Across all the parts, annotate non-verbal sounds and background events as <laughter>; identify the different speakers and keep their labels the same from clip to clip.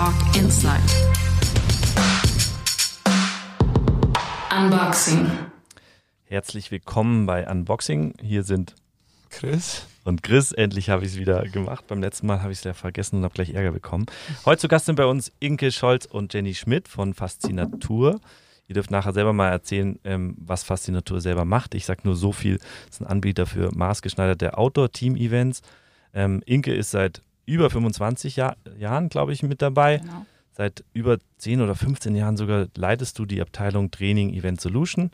Speaker 1: Talk Inside. Unboxing.
Speaker 2: Herzlich willkommen bei Unboxing. Hier sind
Speaker 3: Chris.
Speaker 2: und Chris. Endlich habe ich es wieder gemacht. Beim letzten Mal habe ich es ja vergessen und habe gleich Ärger bekommen. Heute zu Gast sind bei uns Inke Scholz und Jenny Schmidt von Faszinatur. Ihr dürft nachher selber mal erzählen, ähm, was Faszinatur selber macht. Ich sage nur so viel. Es ist ein Anbieter für maßgeschneiderte Outdoor-Team-Events. Ähm, Inke ist seit über 25 Jahr, Jahren, glaube ich, mit dabei.
Speaker 4: Genau.
Speaker 2: Seit über 10 oder 15 Jahren sogar leitest du die Abteilung Training Event Solution.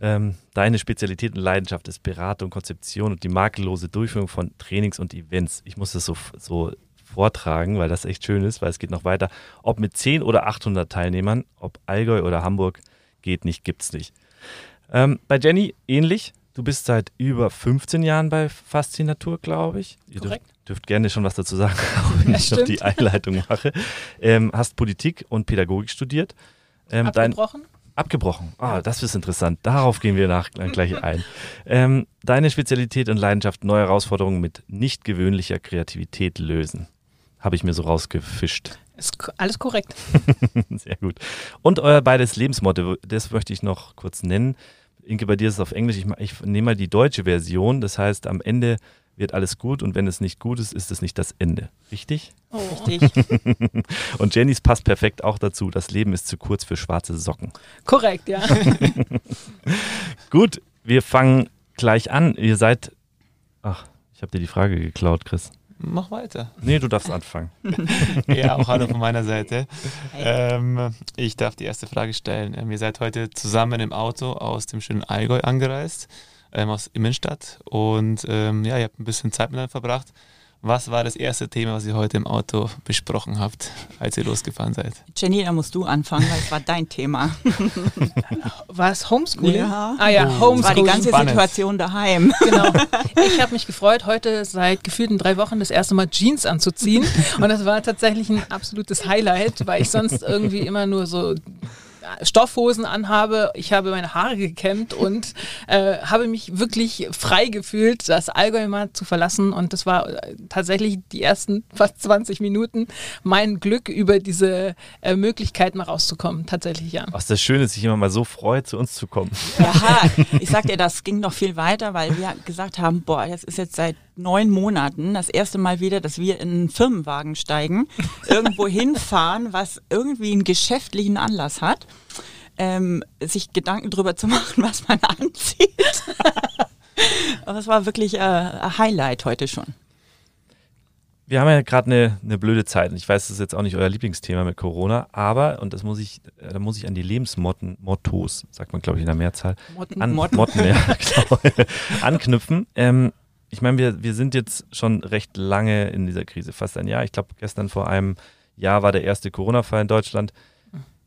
Speaker 2: Ähm, deine Spezialität und Leidenschaft ist Beratung, Konzeption und die makellose Durchführung von Trainings und Events. Ich muss das so, so vortragen, weil das echt schön ist, weil es geht noch weiter. Ob mit 10 oder 800 Teilnehmern, ob Allgäu oder Hamburg, geht nicht, gibt's nicht. Ähm, bei Jenny ähnlich. Du bist seit über 15 Jahren bei Faszinatur, glaube ich.
Speaker 4: Korrekt.
Speaker 2: Dürft gerne schon was dazu sagen, <laughs> auch wenn
Speaker 4: Ja,
Speaker 2: ich noch
Speaker 4: stimmt.
Speaker 2: die Einleitung mache. Ähm, hast Politik und Pädagogik studiert. Ähm, dein,
Speaker 4: Abgebrochen?
Speaker 2: Abgebrochen. Ah, das ist interessant. Darauf gehen wir nach, gleich ein. Ähm, deine Spezialität und Leidenschaft, neue Herausforderungen mit nicht gewöhnlicher Kreativität lösen. Habe ich mir so rausgefischt.
Speaker 4: Ist alles korrekt. <laughs>
Speaker 2: Sehr gut. Und euer beides Lebensmotto, das möchte ich noch kurz nennen. Inke, bei dir ist es auf Englisch. Ich, ich nehme mal die deutsche Version. Das heißt, am Ende wird alles gut und wenn es nicht gut ist, ist es nicht das Ende. Richtig?
Speaker 4: Oh.
Speaker 3: Richtig. <laughs>
Speaker 2: Und Jennys passt perfekt auch dazu. Das Leben ist zu kurz für schwarze Socken.
Speaker 4: Korrekt, ja. <laughs>
Speaker 2: Gut, wir fangen gleich an. Ihr seid. Ach, ich habe dir die Frage geklaut, Chris.
Speaker 3: Mach weiter.
Speaker 2: Nee, du darfst anfangen. <laughs>
Speaker 3: Ja, auch hallo von meiner Seite. Ähm, ich darf die erste Frage stellen. Ähm, ihr seid heute zusammen im Auto aus dem schönen Allgäu angereist, ähm, aus Immenstadt. Und ähm, ja, ihr habt ein bisschen Zeit miteinander verbracht. Was war das erste Thema, was ihr heute im Auto besprochen habt, als ihr losgefahren seid?
Speaker 5: Jenny, da musst du anfangen, weil es war dein Thema. <laughs>
Speaker 4: War es Homeschooling?
Speaker 5: Ja.
Speaker 4: Ah ja,
Speaker 3: Oh.
Speaker 5: Es war die
Speaker 4: Homeschooling.
Speaker 5: ganze
Speaker 3: Spannend.
Speaker 5: Situation daheim.
Speaker 4: Genau. <laughs> Ich habe mich gefreut, heute seit gefühlten drei Wochen das erste Mal Jeans anzuziehen. Und das war tatsächlich ein absolutes Highlight, weil ich sonst irgendwie immer nur so Stoffhosen anhabe. Ich habe meine Haare gekämmt und äh, habe mich wirklich frei gefühlt, das Allgäu mal zu verlassen. Und das war äh, tatsächlich die ersten <laughs> fast 20 Minuten mein Glück, über diese äh, Möglichkeit mal rauszukommen. Tatsächlich, ja.
Speaker 2: Was das Schöne ist, sich immer mal so freut, zu uns zu kommen.
Speaker 5: Ja, ich sag dir, das ging noch viel weiter, weil wir gesagt haben, boah, das ist jetzt seit neun Monaten das erste Mal wieder, dass wir in einen Firmenwagen steigen, <laughs> irgendwo hinfahren, was irgendwie einen geschäftlichen Anlass hat. Ähm, sich Gedanken drüber zu machen, was man <laughs> anzieht. <laughs> Aber es war wirklich äh, ein Highlight heute schon.
Speaker 2: Wir haben ja gerade eine, eine blöde Zeit. Und ich weiß, das ist jetzt auch nicht euer Lieblingsthema mit Corona, aber, und das muss ich, äh, da muss ich an die Lebensmotten, Mottos, sagt man, glaube ich, in der Mehrzahl,
Speaker 4: Motten.
Speaker 2: an
Speaker 5: Motten.
Speaker 2: Motten, ja, genau, anknüpfen. Ähm, ich meine, wir, wir sind jetzt schon recht lange in dieser Krise, fast ein Jahr. Ich glaube, gestern vor einem Jahr war der erste Corona-Fall in Deutschland.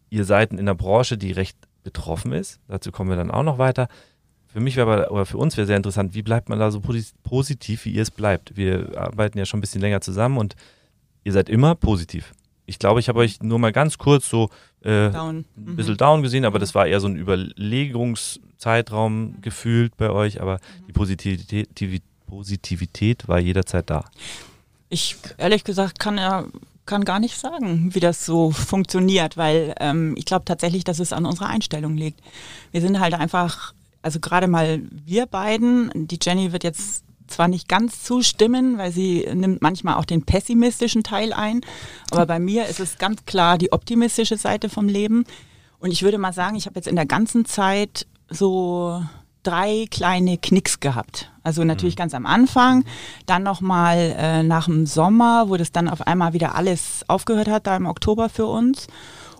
Speaker 2: Ihr seid in einer Branche, die recht betroffen ist. Dazu kommen wir dann auch noch weiter. Für mich wäre aber, oder für uns wäre sehr interessant, wie bleibt man da so posi- positiv, wie ihr es bleibt? Wir arbeiten ja schon ein bisschen länger zusammen und ihr seid immer positiv. Ich glaube, ich habe euch nur mal ganz kurz so äh,
Speaker 5: Down.
Speaker 2: ein bisschen down gesehen, aber das war eher so ein Überlegungszeitraum gefühlt bei euch, aber die Positivität, Positivität war jederzeit da.
Speaker 5: Ich ehrlich gesagt kann ja kann gar nicht sagen, wie das so funktioniert, weil ähm, ich glaube tatsächlich, dass es an unserer Einstellung liegt. Wir sind halt einfach, also gerade mal wir beiden, die Jenny wird jetzt zwar nicht ganz zustimmen, weil sie nimmt manchmal auch den pessimistischen Teil ein, aber bei mir ist es ganz klar die optimistische Seite vom Leben. Und ich würde mal sagen, ich habe jetzt in der ganzen Zeit so drei kleine Knicks gehabt. Also natürlich ganz am Anfang, dann nochmal äh, nach dem Sommer, wo das dann auf einmal wieder alles aufgehört hat, da im Oktober für uns.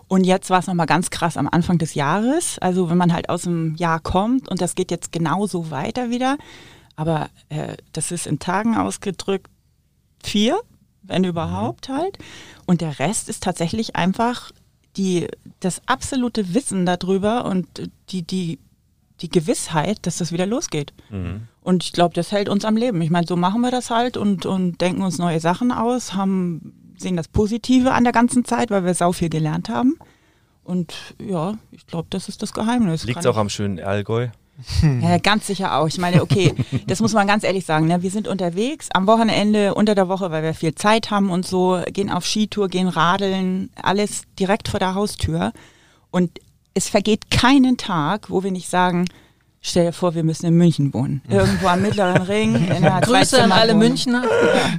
Speaker 5: Und jetzt war es nochmal ganz krass am Anfang des Jahres. Also wenn man halt aus dem Jahr kommt und das geht jetzt genauso weiter wieder. Aber äh, das ist in Tagen ausgedrückt vier, wenn überhaupt halt. Und der Rest ist tatsächlich einfach die, das absolute Wissen darüber und die, die, die Gewissheit, dass das wieder losgeht. Und ich glaube, das hält uns am Leben. Ich meine, so machen wir das halt und, und denken uns neue Sachen aus, haben, sehen das Positive an der ganzen Zeit, weil wir sau viel gelernt haben. Und ja, ich glaube, das ist das Geheimnis.
Speaker 2: Liegt es auch am schönen Allgäu? <laughs>
Speaker 5: Ja, ganz sicher auch. Ich meine, okay, das muss man ganz ehrlich sagen. Ne? Wir sind unterwegs am Wochenende, unter der Woche, weil wir viel Zeit haben und so, gehen auf Skitour, gehen radeln, alles direkt vor der Haustür. Und es vergeht keinen Tag, wo wir nicht sagen, stell dir vor, wir müssen in München wohnen. Irgendwo am Mittleren Ring. <laughs> In einer
Speaker 4: Grüße an alle Münchner. Ja.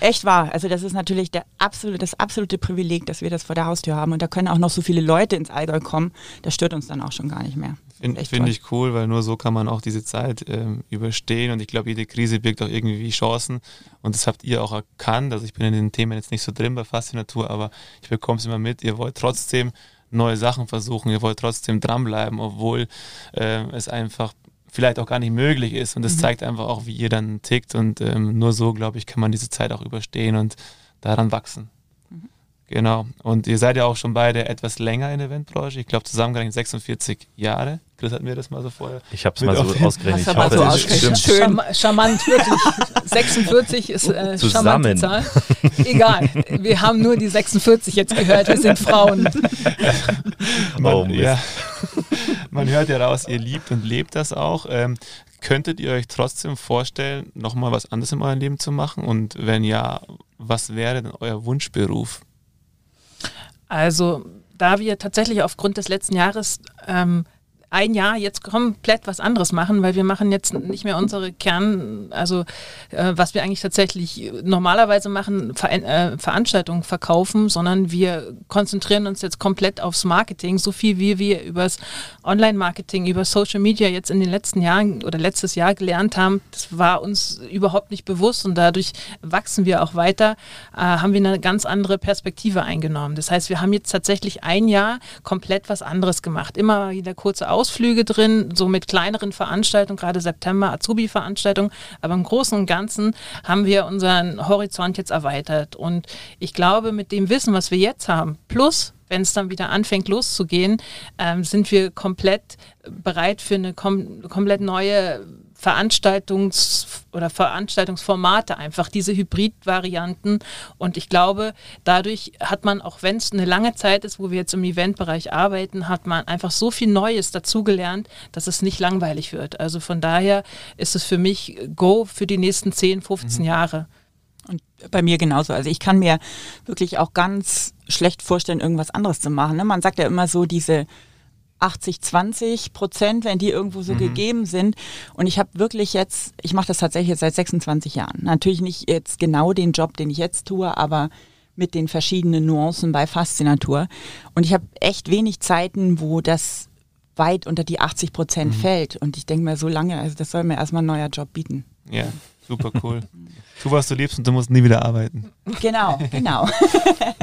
Speaker 5: Echt wahr. Also das ist natürlich der absolute, das absolute Privileg, dass wir das vor der Haustür haben. Und da können auch noch so viele Leute ins Allgäu kommen. Das stört uns dann auch schon gar nicht mehr.
Speaker 3: Finde find ich cool, weil nur so kann man auch diese Zeit ähm, überstehen. Und ich glaube, jede Krise birgt auch irgendwie Chancen. Und das habt ihr auch erkannt. Also ich bin in den Themen jetzt nicht so drin bei Faszinatur, aber ich bekomme es immer mit. Ihr wollt trotzdem neue Sachen versuchen. Ihr wollt trotzdem dranbleiben, obwohl äh, es einfach vielleicht auch gar nicht möglich ist. Und das mhm. zeigt einfach auch, wie ihr dann tickt. Und ähm, nur so, glaube ich, kann man diese Zeit auch überstehen und daran wachsen. Genau. Und ihr seid ja auch schon beide etwas länger in der Eventbranche. Ich glaube, zusammengerechnet 46 Jahre. Chris hat mir das mal so vorher.
Speaker 2: Ich habe es mal so ausgerechnet. Ich
Speaker 4: hoffe, so das stimmt. Schön. Charmant, wirklich. 46 ist äh, charmante Zahl. Egal, wir haben nur die 46 jetzt gehört. Wir sind Frauen.
Speaker 3: Man, oh, ja, man hört ja raus, ihr liebt und lebt das auch. Ähm, könntet ihr euch trotzdem vorstellen, nochmal was anderes in eurem Leben zu machen? Und wenn ja, was wäre denn euer Wunschberuf?
Speaker 4: Also, da wir tatsächlich aufgrund des letzten Jahres ähm, ein Jahr jetzt komplett was anderes machen, weil wir machen jetzt nicht mehr unsere Kern, also äh, was wir eigentlich tatsächlich normalerweise machen, Ver äh, Veranstaltungen verkaufen, sondern wir konzentrieren uns jetzt komplett aufs Marketing, so viel wie wir übers Online-Marketing, über Social Media jetzt in den letzten Jahren oder letztes Jahr gelernt haben, das war uns überhaupt nicht bewusst und dadurch wachsen wir auch weiter, äh, haben wir eine ganz andere Perspektive eingenommen. Das heißt, wir haben jetzt tatsächlich ein Jahr komplett was anderes gemacht. Immer wieder kurze Aus Ausflüge drin, so mit kleineren Veranstaltungen, gerade September Azubi-Veranstaltungen. Aber im Großen und Ganzen haben wir unseren Horizont jetzt erweitert. Und ich glaube, mit dem Wissen, was wir jetzt haben, plus wenn es dann wieder anfängt loszugehen, ähm, sind wir komplett bereit für eine kom komplett neue Veranstaltungs- oder Veranstaltungsformate einfach, diese Hybrid-Varianten. Und ich glaube, dadurch hat man, auch wenn es eine lange Zeit ist, wo wir jetzt im Eventbereich arbeiten, hat man einfach so viel Neues dazugelernt, dass es nicht langweilig wird. Also von daher ist es für mich Go für die nächsten 10, 15 mhm. Jahre.
Speaker 5: Und bei mir genauso. Also ich kann mir wirklich auch ganz schlecht vorstellen, irgendwas anderes zu machen. Ne? Man sagt ja immer so, diese 80, 20 Prozent, wenn die irgendwo so mhm. gegeben sind. Und ich habe wirklich jetzt, ich mache das tatsächlich jetzt seit 26 Jahren. Natürlich nicht jetzt genau den Job, den ich jetzt tue, aber mit den verschiedenen Nuancen bei Faszinatur. Und ich habe echt wenig Zeiten, wo das weit unter die 80 Prozent mhm. fällt. Und ich denke mir so lange, also das soll mir erstmal ein neuer Job bieten.
Speaker 3: Ja, super cool. <laughs> tu, was du liebst und du musst nie wieder arbeiten.
Speaker 5: Genau, genau. <laughs>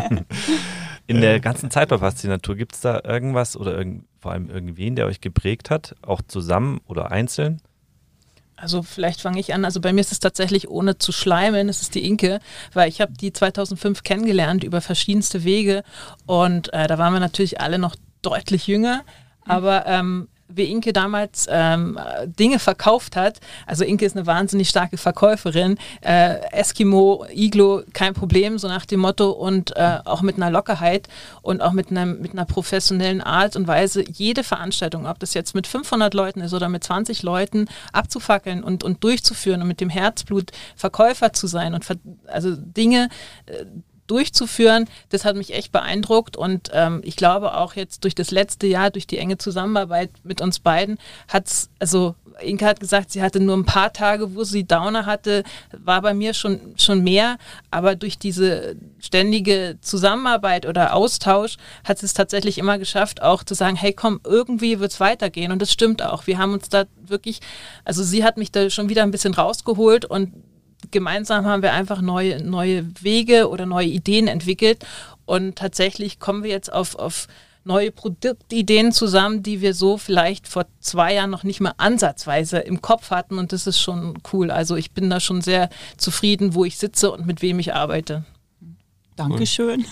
Speaker 5: <laughs>
Speaker 2: In der ganzen Zeit bei Faszinatur gibt es da irgendwas oder irgend, vor allem irgendwen, der euch geprägt hat, auch zusammen oder einzeln?
Speaker 4: Also vielleicht fange ich an. Also bei mir ist es tatsächlich ohne zu schleimen, es ist die Inke, weil ich habe die 2005 kennengelernt über verschiedenste Wege und äh, da waren wir natürlich alle noch deutlich jünger, aber ähm, wie Inke damals ähm, Dinge verkauft hat. Also Inke ist eine wahnsinnig starke Verkäuferin. Äh, Eskimo, Iglo, kein Problem, so nach dem Motto und äh, auch mit einer Lockerheit und auch mit, einem, mit einer professionellen Art und Weise jede Veranstaltung, ob das jetzt mit 500 Leuten ist oder mit 20 Leuten, abzufackeln und, und durchzuführen und mit dem Herzblut Verkäufer zu sein und also Dinge äh, durchzuführen, das hat mich echt beeindruckt und ähm, ich glaube auch jetzt durch das letzte Jahr, durch die enge Zusammenarbeit mit uns beiden, hat es, also Inka hat gesagt, sie hatte nur ein paar Tage, wo sie Downer hatte, war bei mir schon, schon mehr, aber durch diese ständige Zusammenarbeit oder Austausch hat sie es tatsächlich immer geschafft, auch zu sagen, hey komm, irgendwie wird es weitergehen. Und das stimmt auch. Wir haben uns da wirklich, also sie hat mich da schon wieder ein bisschen rausgeholt und gemeinsam haben wir einfach neue, neue Wege oder neue Ideen entwickelt. Und tatsächlich kommen wir jetzt auf, auf neue Produktideen zusammen, die wir so vielleicht vor zwei Jahren noch nicht mal ansatzweise im Kopf hatten. Und das ist schon cool. Also ich bin da schon sehr zufrieden, wo ich sitze und mit wem ich arbeite.
Speaker 5: Dankeschön.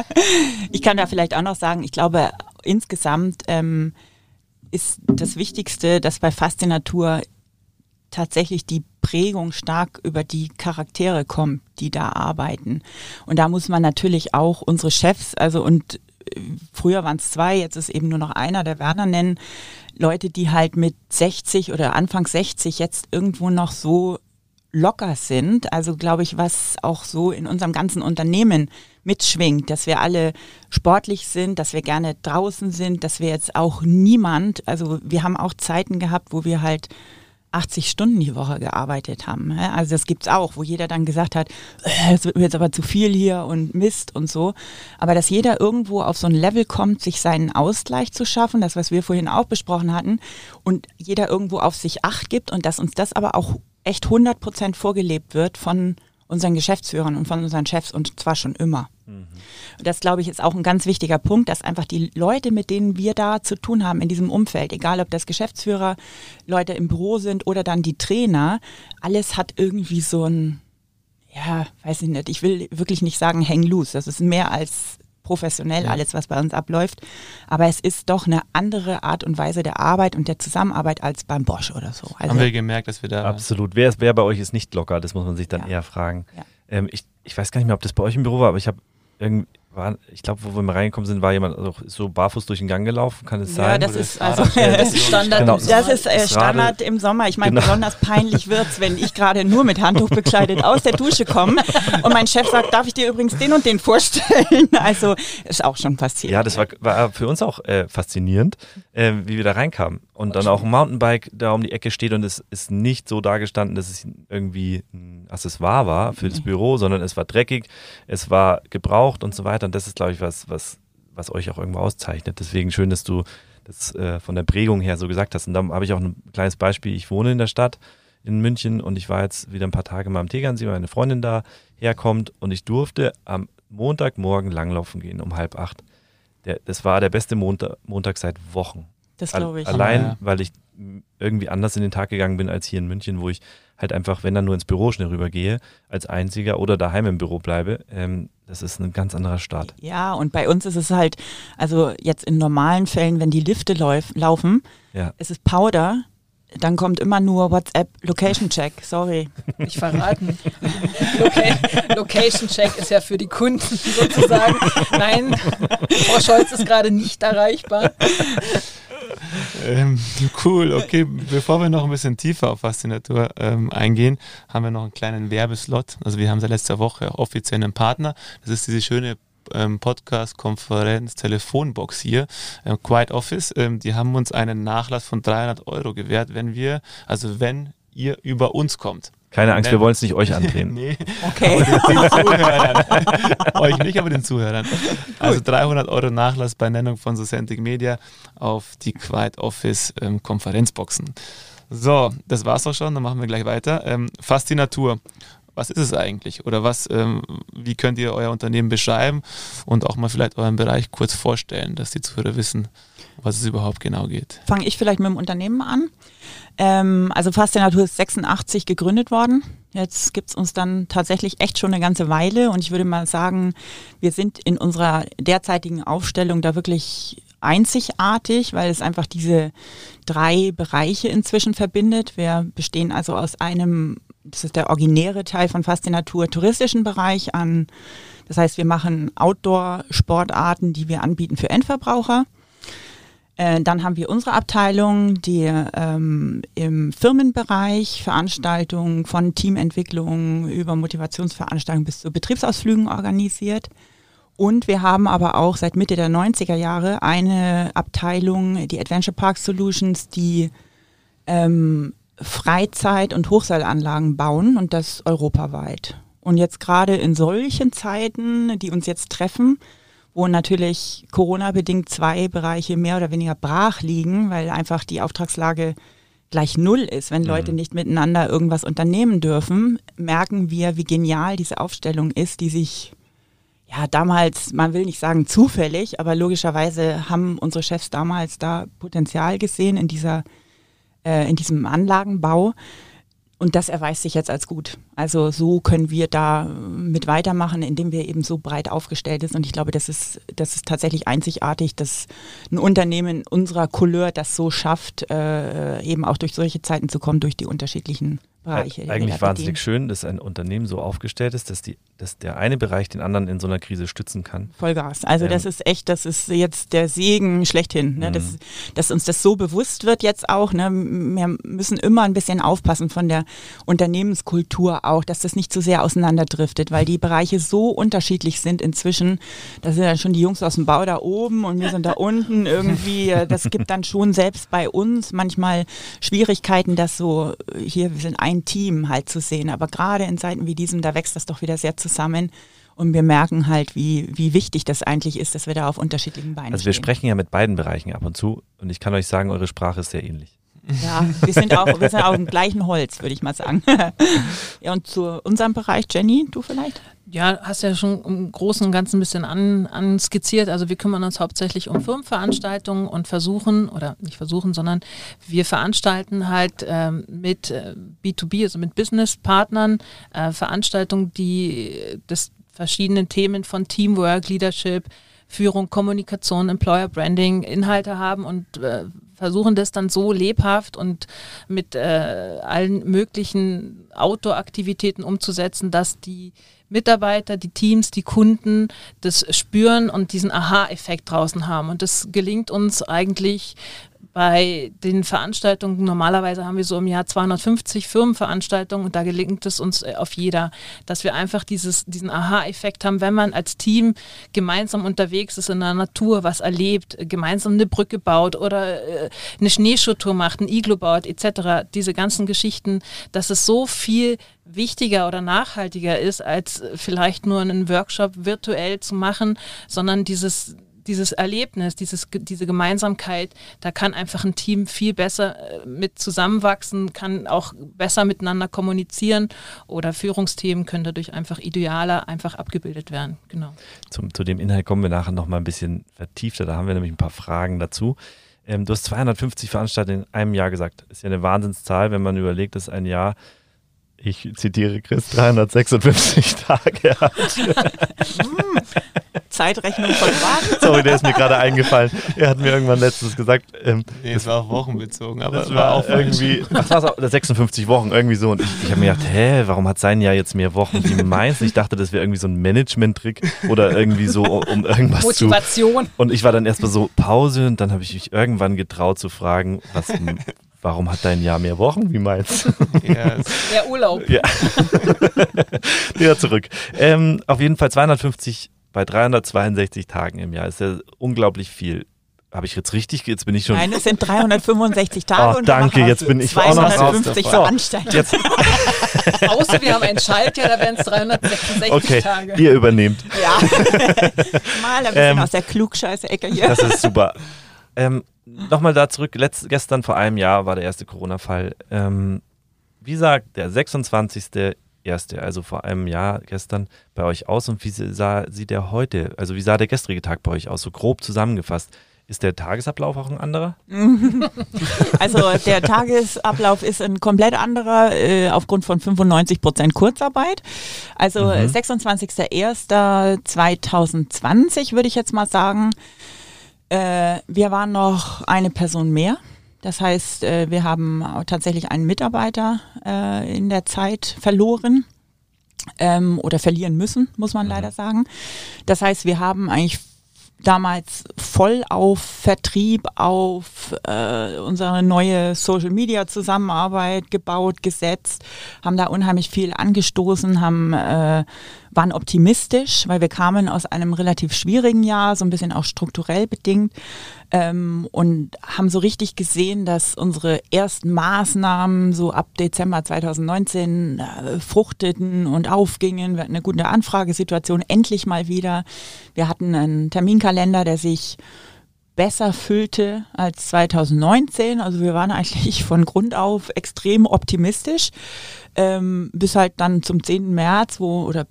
Speaker 5: <laughs> ich kann da vielleicht auch noch sagen, ich glaube, insgesamt ähm, ist das Wichtigste, dass bei Faszinatur tatsächlich die Prägung stark über die Charaktere kommt, die da arbeiten. Und da muss man natürlich auch unsere Chefs, also und früher waren es zwei, jetzt ist eben nur noch einer, der Werner nennen, Leute, die halt mit 60 oder Anfang 60 jetzt irgendwo noch so locker sind. Also glaube ich, was auch so in unserem ganzen Unternehmen mitschwingt, dass wir alle sportlich sind, dass wir gerne draußen sind, dass wir jetzt auch niemand, also wir haben auch Zeiten gehabt, wo wir halt 80 Stunden die Woche gearbeitet haben. Also das gibt's auch, wo jeder dann gesagt hat, äh, es wird mir jetzt aber zu viel hier und Mist und so. Aber dass jeder irgendwo auf so ein Level kommt, sich seinen Ausgleich zu schaffen, das, was wir vorhin auch besprochen hatten, und jeder irgendwo auf sich Acht gibt und dass uns das aber auch echt 100 Prozent vorgelebt wird von unseren Geschäftsführern und von unseren Chefs und zwar schon immer. Mhm. Das, glaube ich, ist auch ein ganz wichtiger Punkt, dass einfach die Leute, mit denen wir da zu tun haben in diesem Umfeld, egal ob das Geschäftsführer, Leute im Büro sind oder dann die Trainer, alles hat irgendwie so ein, ja, weiß ich nicht, ich will wirklich nicht sagen hang loose. Das ist mehr als professionell ja. alles, was bei uns abläuft. Aber es ist doch eine andere Art und Weise der Arbeit und der Zusammenarbeit als beim Bosch oder so.
Speaker 3: Also Haben wir gemerkt, dass wir da.
Speaker 2: Absolut. Wer, wer bei euch ist nicht locker, das muss man sich dann ja. eher fragen. Ja. Ähm, ich, ich weiß gar nicht mehr, ob das bei euch im Büro war, aber ich habe irgendwie war, ich glaube, wo wir mal reingekommen sind, war jemand also so barfuß durch den Gang gelaufen, kann es sein?
Speaker 5: Ja, <laughs> das ist, also, das ist Standard. Genau. Das ist äh, Standard im Sommer. Ich meine, genau. besonders peinlich wird es, wenn ich gerade nur mit Handtuch bekleidet aus der Dusche komme und mein Chef sagt, darf ich dir übrigens den und den vorstellen? <laughs> Also ist auch schon passiert.
Speaker 2: Ja, das war, war für uns auch äh, faszinierend, äh, wie wir da reinkamen. Und dann auch ein Mountainbike da um die Ecke steht und es ist nicht so dargestanden, dass es irgendwie ein Accessoire war für das Büro, sondern es war dreckig, es war gebraucht und so weiter. Und das ist, glaube ich, was, was, was euch auch irgendwo auszeichnet. Deswegen schön, dass du das äh, von der Prägung her so gesagt hast. Und da habe ich auch ein kleines Beispiel. Ich wohne in der Stadt in München und ich war jetzt wieder ein paar Tage mal am Tegernsee, weil meine Freundin da herkommt und ich durfte am Montagmorgen langlaufen gehen um halb acht. Der, das war der beste Montag, Montag seit Wochen.
Speaker 5: Das glaube ich.
Speaker 2: Allein, ja. weil ich irgendwie anders in den Tag gegangen bin als hier in München, wo ich halt einfach, wenn dann nur ins Büro schnell rübergehe, als einziger oder daheim im Büro bleibe. Ähm, das ist ein ganz anderer Start.
Speaker 5: Ja, und bei uns ist es halt, also jetzt in normalen Fällen, wenn die Lifte lauf, laufen, ja. ist es Powder, dann kommt immer nur WhatsApp Location Check. Sorry.
Speaker 4: Nicht verraten. Loca Location Check ist ja für die Kunden sozusagen. Nein, Frau Scholz ist gerade nicht erreichbar.
Speaker 3: Ähm, cool, okay. Bevor wir noch ein bisschen tiefer auf Faszinatur ähm, eingehen, haben wir noch einen kleinen Werbeslot. Also wir haben seit letzter Woche offiziell einen Partner. Das ist diese schöne ähm, Podcast, Konferenz, Telefonbox hier, ähm, Quiet Office. Ähm, die haben uns einen Nachlass von 300 Euro gewährt, wenn wir, also wenn ihr über uns kommt.
Speaker 2: Keine Angst, wir wollen es nicht euch andrehen. <laughs>
Speaker 5: nee, okay. <laughs>
Speaker 3: euch nicht, aber den Zuhörern. Also 300 Euro Nachlass bei Nennung von Socentic Media auf die Quiet Office ähm, Konferenzboxen. So, das war's auch schon, dann machen wir gleich weiter. Ähm, Fastinatur. Was ist es eigentlich? Oder was, ähm, wie könnt ihr euer Unternehmen beschreiben und auch mal vielleicht euren Bereich kurz vorstellen, dass die Zuhörer wissen, was es überhaupt genau geht?
Speaker 5: Fange ich vielleicht mit dem Unternehmen an. Ähm, also Natur ist 86 gegründet worden. Jetzt gibt es uns dann tatsächlich echt schon eine ganze Weile und ich würde mal sagen, wir sind in unserer derzeitigen Aufstellung da wirklich einzigartig, weil es einfach diese drei Bereiche inzwischen verbindet. Wir bestehen also aus einem, das ist der originäre Teil von Fast der Natur, touristischen Bereich an. Das heißt, wir machen Outdoor-Sportarten, die wir anbieten für Endverbraucher. Äh, dann haben wir unsere Abteilung, die ähm, im Firmenbereich Veranstaltungen von Teamentwicklung über Motivationsveranstaltungen bis zu Betriebsausflügen organisiert. Und wir haben aber auch seit Mitte der 90er Jahre eine Abteilung, die Adventure Park Solutions, die ähm, Freizeit- und Hochseilanlagen bauen und das europaweit. Und jetzt gerade in solchen Zeiten, die uns jetzt treffen, wo natürlich Corona-bedingt zwei Bereiche mehr oder weniger brach liegen, weil einfach die Auftragslage gleich null ist. Wenn Leute mhm. nicht miteinander irgendwas unternehmen dürfen, merken wir, wie genial diese Aufstellung ist, die sich ja damals, man will nicht sagen zufällig, aber logischerweise haben unsere Chefs damals da Potenzial gesehen in dieser äh, in diesem Anlagenbau. Und das erweist sich jetzt als gut. Also so können wir da mit weitermachen, indem wir eben so breit aufgestellt sind. Und ich glaube, das ist, das ist tatsächlich einzigartig, dass ein Unternehmen unserer Couleur das so schafft, äh, eben auch durch solche Zeiten zu kommen, durch die unterschiedlichen Bereiche.
Speaker 2: Eigentlich wahnsinnig schön, dass ein Unternehmen so aufgestellt ist, dass die dass der eine Bereich den anderen in so einer Krise stützen kann.
Speaker 5: Vollgas. Also ähm. das ist echt, das ist jetzt der Segen schlechthin, ne? Mhm. dass, dass uns das so bewusst wird jetzt auch. Ne? Wir müssen immer ein bisschen aufpassen von der Unternehmenskultur auch, dass das nicht zu sehr auseinanderdriftet, weil die Bereiche so unterschiedlich sind inzwischen. Da sind dann schon die Jungs aus dem Bau da oben und wir sind da unten irgendwie. Das gibt dann schon selbst bei uns manchmal Schwierigkeiten, das so hier, wir sind ein Team halt zu sehen. Aber gerade in Zeiten wie diesem, da wächst das doch wieder sehr zusammen. Und wir merken halt, wie, wie wichtig das eigentlich ist, dass wir da auf unterschiedlichen Beinen
Speaker 2: Also wir sprechen ja mit beiden Bereichen ab und zu. Und ich kann euch sagen, eure Sprache ist sehr ähnlich.
Speaker 5: Ja, wir sind auch, wir sind auch im gleichen Holz, würde ich mal sagen. <laughs> ja, und zu unserem Bereich, Jenny, du vielleicht?
Speaker 4: Ja, hast ja schon im Großen und Ganzen ein bisschen an, anskizziert. Also wir kümmern uns hauptsächlich um Firmenveranstaltungen und versuchen, oder nicht versuchen, sondern wir veranstalten halt ähm, mit äh, B2B, also mit Businesspartnern, äh, Veranstaltungen, die das verschiedenen Themen von Teamwork, Leadership, Führung, Kommunikation, Employer Branding Inhalte haben und äh, versuchen das dann so lebhaft und mit äh, allen möglichen Outdoor-Aktivitäten umzusetzen, dass die Mitarbeiter, die Teams, die Kunden das spüren und diesen Aha-Effekt draußen haben. Und das gelingt uns eigentlich bei den Veranstaltungen, normalerweise haben wir so im Jahr 250 Firmenveranstaltungen und da gelingt es uns äh, auf jeder, dass wir einfach dieses, diesen Aha-Effekt haben, wenn man als Team gemeinsam unterwegs ist in der Natur, was erlebt, gemeinsam eine Brücke baut oder äh, eine Schneeschuhtour macht, ein Iglo baut etc. Diese ganzen Geschichten, dass es so viel wichtiger oder nachhaltiger ist, als vielleicht nur einen Workshop virtuell zu machen, sondern dieses dieses Erlebnis, dieses, diese Gemeinsamkeit, da kann einfach ein Team viel besser äh, mit zusammenwachsen, kann auch besser miteinander kommunizieren oder Führungsthemen können dadurch einfach idealer einfach abgebildet werden. Genau.
Speaker 2: Zum, zu dem Inhalt kommen wir nachher noch mal ein bisschen vertiefter, da haben wir nämlich ein paar Fragen dazu. Ähm, du hast 250 Veranstaltungen in einem Jahr gesagt. Ist ja eine Wahnsinnszahl, wenn man überlegt, dass ein Jahr ich zitiere Chris, 356 <laughs> Tage hat.
Speaker 5: Zeitrechnung von Wagen.
Speaker 2: Sorry, der ist mir gerade eingefallen. Er hat mir irgendwann letztens gesagt.
Speaker 3: Ähm, nee, es war auf Wochen bezogen, aber
Speaker 2: es war auch irgendwie. <laughs> Ach, war 56 Wochen, irgendwie so. Und ich, ich habe mir gedacht, hä, warum hat sein Jahr jetzt mehr Wochen wie meins? Ich dachte, das wäre irgendwie so ein Management-Trick oder irgendwie so, um irgendwas
Speaker 4: Motivation. zu. Motivation.
Speaker 2: Und ich war dann erstmal so Pause und dann habe ich mich irgendwann getraut zu fragen, was Warum hat dein Jahr mehr Wochen wie meins?
Speaker 4: Yes. <laughs> <laughs> Mehr Urlaub.
Speaker 2: Ja. <laughs> ja, zurück. Ähm, auf jeden Fall 250 bei 362 Tagen im Jahr. Ist ja unglaublich viel. Habe ich jetzt richtig? Jetzt bin ich schon.
Speaker 5: Nein, es sind 365 Tage.
Speaker 2: Oh, und danke, jetzt bin ich auch noch raus.
Speaker 5: 250 Veranstaltungen. Jetzt.
Speaker 4: Außer wir haben einen Schaltjahr, da wären es 366
Speaker 2: okay,
Speaker 4: Tage.
Speaker 2: Ihr übernehmt.
Speaker 5: Ja. Mal ein bisschen ähm, aus der Klugscheiße-Ecke hier.
Speaker 2: Das ist super. Ähm, Nochmal da zurück, letzt, gestern vor einem Jahr war der erste Corona-Fall. Ähm, wie sah der 26. Erste, also vor einem Jahr gestern bei euch aus und wie sah sie der heute, also wie sah der gestrige Tag bei euch aus, so grob zusammengefasst? Ist der Tagesablauf auch ein anderer? <laughs>
Speaker 5: Also der Tagesablauf ist ein komplett anderer äh, aufgrund von 95 Prozent Kurzarbeit. Also mhm. 26.01.2020 würde ich jetzt mal sagen. Äh, wir waren noch eine Person mehr. Das heißt, äh, wir haben tatsächlich einen Mitarbeiter äh, in der Zeit verloren ähm, oder verlieren müssen, muss man mhm. leider sagen. Das heißt, wir haben eigentlich damals voll auf Vertrieb, auf äh, unsere neue Social Media Zusammenarbeit gebaut, gesetzt, haben da unheimlich viel angestoßen, haben äh, waren optimistisch, weil wir kamen aus einem relativ schwierigen Jahr, so ein bisschen auch strukturell bedingt ähm, und haben so richtig gesehen, dass unsere ersten Maßnahmen so ab Dezember 2019 äh, fruchteten und aufgingen. Wir hatten eine gute Anfragesituation endlich mal wieder. Wir hatten einen Terminkalender, der sich besser füllte als 2019. Also wir waren eigentlich <laughs> von Grund auf extrem optimistisch. Ähm, bis halt dann zum 10. März, wo, oder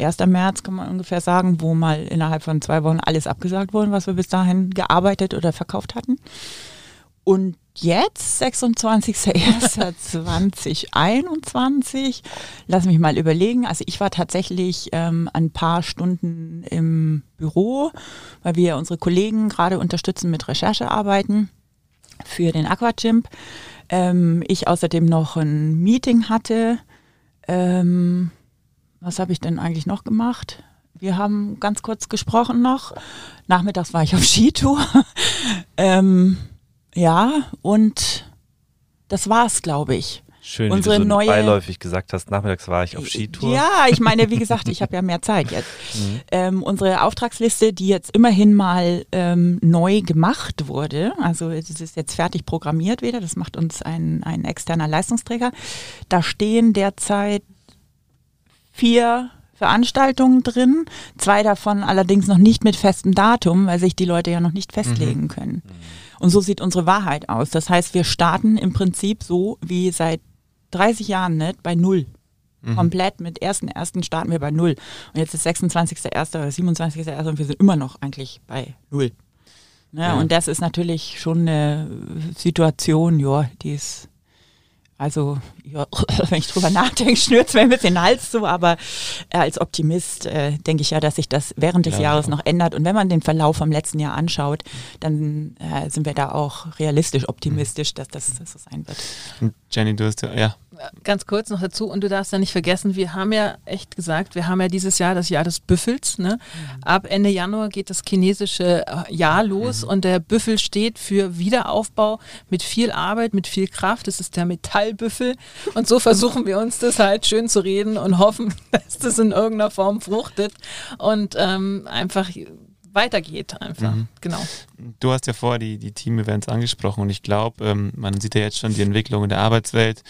Speaker 5: 1. März kann man ungefähr sagen, wo mal innerhalb von zwei Wochen alles abgesagt wurde, was wir bis dahin gearbeitet oder verkauft hatten. Und jetzt, 26.01.2021, lass mich mal überlegen. Also ich war tatsächlich ähm, ein paar Stunden im Büro, weil wir unsere Kollegen gerade unterstützen mit Recherchearbeiten für den Aquagym. Ähm, ich außerdem noch ein Meeting hatte. Ähm, was habe ich denn eigentlich noch gemacht? Wir haben ganz kurz gesprochen noch. Nachmittags war ich auf Skitour. <laughs> ähm, ja, und das war's, glaube ich.
Speaker 2: Schön,
Speaker 5: Unsere
Speaker 2: wie du so
Speaker 5: neue-
Speaker 2: beiläufig gesagt hast, nachmittags war ich auf Skitour.
Speaker 5: Ja, ich meine, wie gesagt, ich habe ja mehr Zeit jetzt. <laughs>
Speaker 2: Mhm.
Speaker 5: Ähm, unsere Auftragsliste, die jetzt immerhin mal ähm, neu gemacht wurde, also es ist jetzt fertig programmiert wieder, das macht uns ein, ein externer Leistungsträger. Da stehen derzeit vier Veranstaltungen drin, zwei davon allerdings noch nicht mit festem Datum, weil sich die Leute ja noch nicht festlegen können. Und so sieht unsere Wahrheit aus. Das heißt, wir starten im Prinzip so wie seit 30 Jahren nicht bei Null. Komplett mit ersten ersten starten wir bei Null. Und jetzt ist 26.01. oder 27.01. und wir sind immer noch eigentlich bei Null. Ne?
Speaker 3: Ja.
Speaker 5: Und das ist natürlich schon eine Situation, ja, die ist, also, ja, <laughs> wenn ich drüber nachdenke, schnürt es mir ein bisschen den Hals zu, aber äh, als Optimist äh, denke ich ja, dass sich das während des
Speaker 3: Ja,
Speaker 5: Jahres
Speaker 3: auch.
Speaker 5: noch ändert. Und wenn man den Verlauf vom letzten Jahr anschaut, dann äh, sind wir da auch realistisch optimistisch, dass das, dass das sein wird.
Speaker 3: Und Jenny, du hast ja, ja,
Speaker 4: Ganz kurz noch dazu, und du darfst ja nicht vergessen, wir haben ja echt gesagt, wir haben ja dieses Jahr das Jahr des Büffels. Ne? Ab Ende Januar geht das chinesische äh, Jahr los und der Büffel steht für Wiederaufbau mit viel Arbeit, mit viel Kraft. Das ist der Metallbüffel. Und so versuchen wir uns das halt schön zu reden und hoffen, <laughs> dass das in irgendeiner Form fruchtet und ähm, einfach weitergeht einfach. Genau.
Speaker 3: Du hast ja vorher die, die Team-Events angesprochen und ich glaube, ähm, man sieht ja jetzt schon die Entwicklung in der Arbeitswelt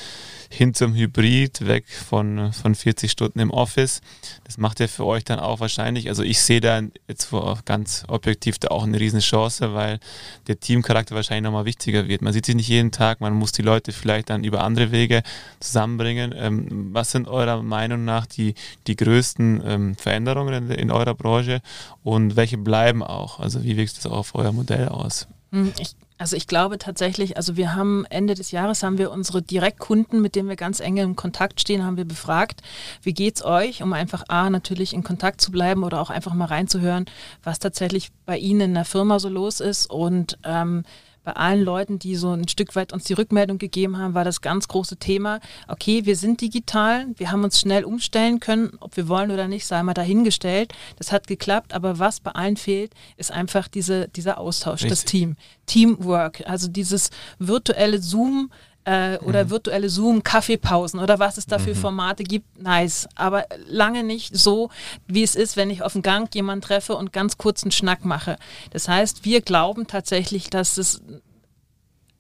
Speaker 3: hin zum Hybrid, weg von, von 40 Stunden im Office. Das macht ja für euch dann auch wahrscheinlich, also ich sehe da jetzt ganz objektiv da auch eine riesen Chance, weil der Teamcharakter wahrscheinlich nochmal wichtiger wird. Man sieht sich nicht jeden Tag, man muss die Leute vielleicht dann über andere Wege zusammenbringen. Ähm, was sind eurer Meinung nach die, die größten ähm, Veränderungen in, in eurer Branche und welche bleiben auch? Also wie wirkt das auf euer Modell aus?
Speaker 4: Hm, Ich, also ich glaube tatsächlich, also wir haben Ende des Jahres haben wir unsere Direktkunden, mit denen wir ganz eng im Kontakt stehen, haben wir befragt, wie geht's euch, um einfach A, natürlich in Kontakt zu bleiben oder auch einfach mal reinzuhören, was tatsächlich bei Ihnen in der Firma so los ist. Und ähm, bei allen Leuten, die so ein Stück weit uns die Rückmeldung gegeben haben, war das ganz große Thema, okay, wir sind digital, wir haben uns schnell umstellen können, ob wir wollen oder nicht, sei mal dahingestellt. Das hat geklappt, aber was bei allen fehlt, ist einfach diese, dieser Austausch, das
Speaker 3: Richtig.
Speaker 4: Team, Teamwork, also dieses virtuelle Zoom äh, oder virtuelle Zoom-Kaffeepausen oder was es da für Formate gibt, nice. Aber lange nicht so, wie es ist, wenn ich auf dem Gang jemanden treffe und ganz kurz einen Schnack mache. Das heißt, wir glauben tatsächlich, dass es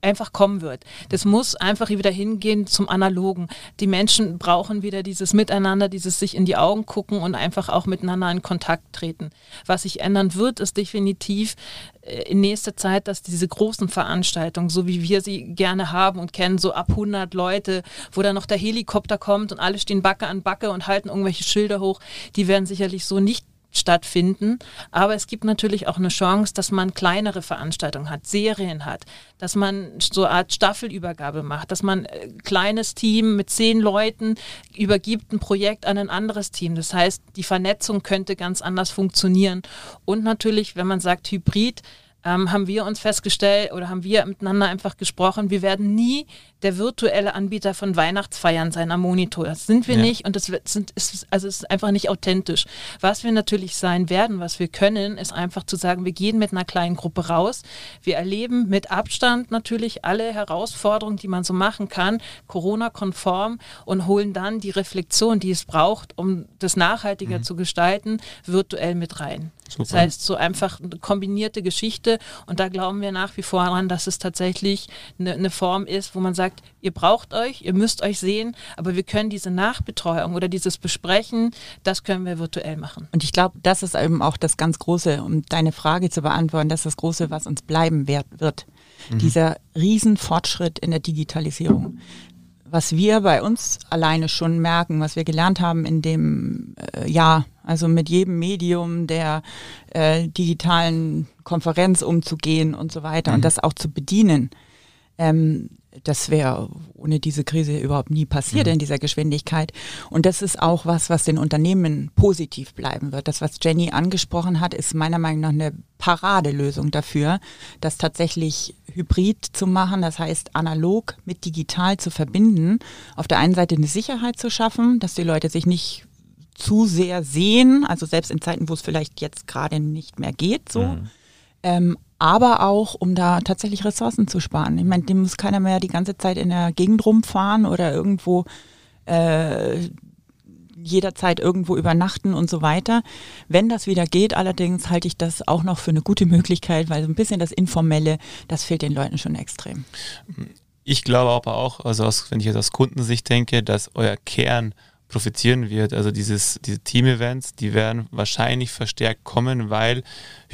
Speaker 4: einfach kommen wird. Das muss einfach wieder hingehen zum Analogen. Die Menschen brauchen wieder dieses Miteinander, dieses sich in die Augen gucken und einfach auch miteinander in Kontakt treten. Was sich ändern wird, ist definitiv äh, in nächster Zeit, dass diese großen Veranstaltungen, so wie wir sie gerne haben und kennen, so ab 100 Leute, wo dann noch der Helikopter kommt und alle stehen Backe an Backe und halten irgendwelche Schilder hoch, die werden sicherlich so nicht stattfinden. Aber es gibt natürlich auch eine Chance, dass man kleinere Veranstaltungen hat, Serien hat, dass man so eine Art Staffelübergabe macht, dass man ein kleines Team mit zehn Leuten übergibt ein Projekt an ein anderes Team. Das heißt, die Vernetzung könnte ganz anders funktionieren. Und natürlich, wenn man sagt Hybrid, ähm, haben wir uns festgestellt oder haben wir miteinander einfach gesprochen, wir werden nie der virtuelle Anbieter von Weihnachtsfeiern sein am Monitor. Das sind wir
Speaker 3: Ja.
Speaker 4: nicht und das sind, ist, also es ist einfach nicht authentisch. Was wir natürlich sein werden, was wir können, ist einfach zu sagen, wir gehen mit einer kleinen Gruppe raus. Wir erleben mit Abstand natürlich alle Herausforderungen, die man so machen kann, Corona-konform und holen dann die Reflexion, die es braucht, um das nachhaltiger zu gestalten, virtuell mit rein. Das
Speaker 3: Super.
Speaker 4: heißt, so einfach eine kombinierte Geschichte. Und da glauben wir nach wie vor daran, dass es tatsächlich eine, eine Form ist, wo man sagt, ihr braucht euch, ihr müsst euch sehen, aber wir können diese Nachbetreuung oder dieses Besprechen, das können wir virtuell machen.
Speaker 5: Und ich glaube, das ist eben auch das ganz Große, um deine Frage zu beantworten, das ist das Große, was uns bleiben wird. wird. Dieser Riesenfortschritt in der Digitalisierung. Was wir bei uns alleine schon merken, was wir gelernt haben in dem äh, Jahr, also mit jedem Medium der äh, digitalen Konferenz umzugehen und so weiter und das auch zu bedienen, ähm, das wäre ohne diese Krise überhaupt nie passiert in dieser Geschwindigkeit. Und das ist auch was, was den Unternehmen positiv bleiben wird. Das, was Jenny angesprochen hat, ist meiner Meinung nach eine Paradelösung dafür, das tatsächlich hybrid zu machen, das heißt analog mit digital zu verbinden. Auf der einen Seite eine Sicherheit zu schaffen, dass die Leute sich nicht zu sehr sehen, also selbst in Zeiten, wo es vielleicht jetzt gerade nicht mehr geht, so. Mhm. Ähm, aber auch, um da tatsächlich Ressourcen zu sparen. Ich meine, dem muss keiner mehr die ganze Zeit in der Gegend rumfahren oder irgendwo äh, jederzeit irgendwo übernachten und so weiter. Wenn das wieder geht, allerdings halte ich das auch noch für eine gute Möglichkeit, weil so ein bisschen das Informelle, das fehlt den Leuten schon extrem.
Speaker 3: Ich glaube aber auch, also aus, wenn ich jetzt aus Kundensicht denke, dass euer Kern profitieren wird. Also dieses, diese Team-Events, die werden wahrscheinlich verstärkt kommen, weil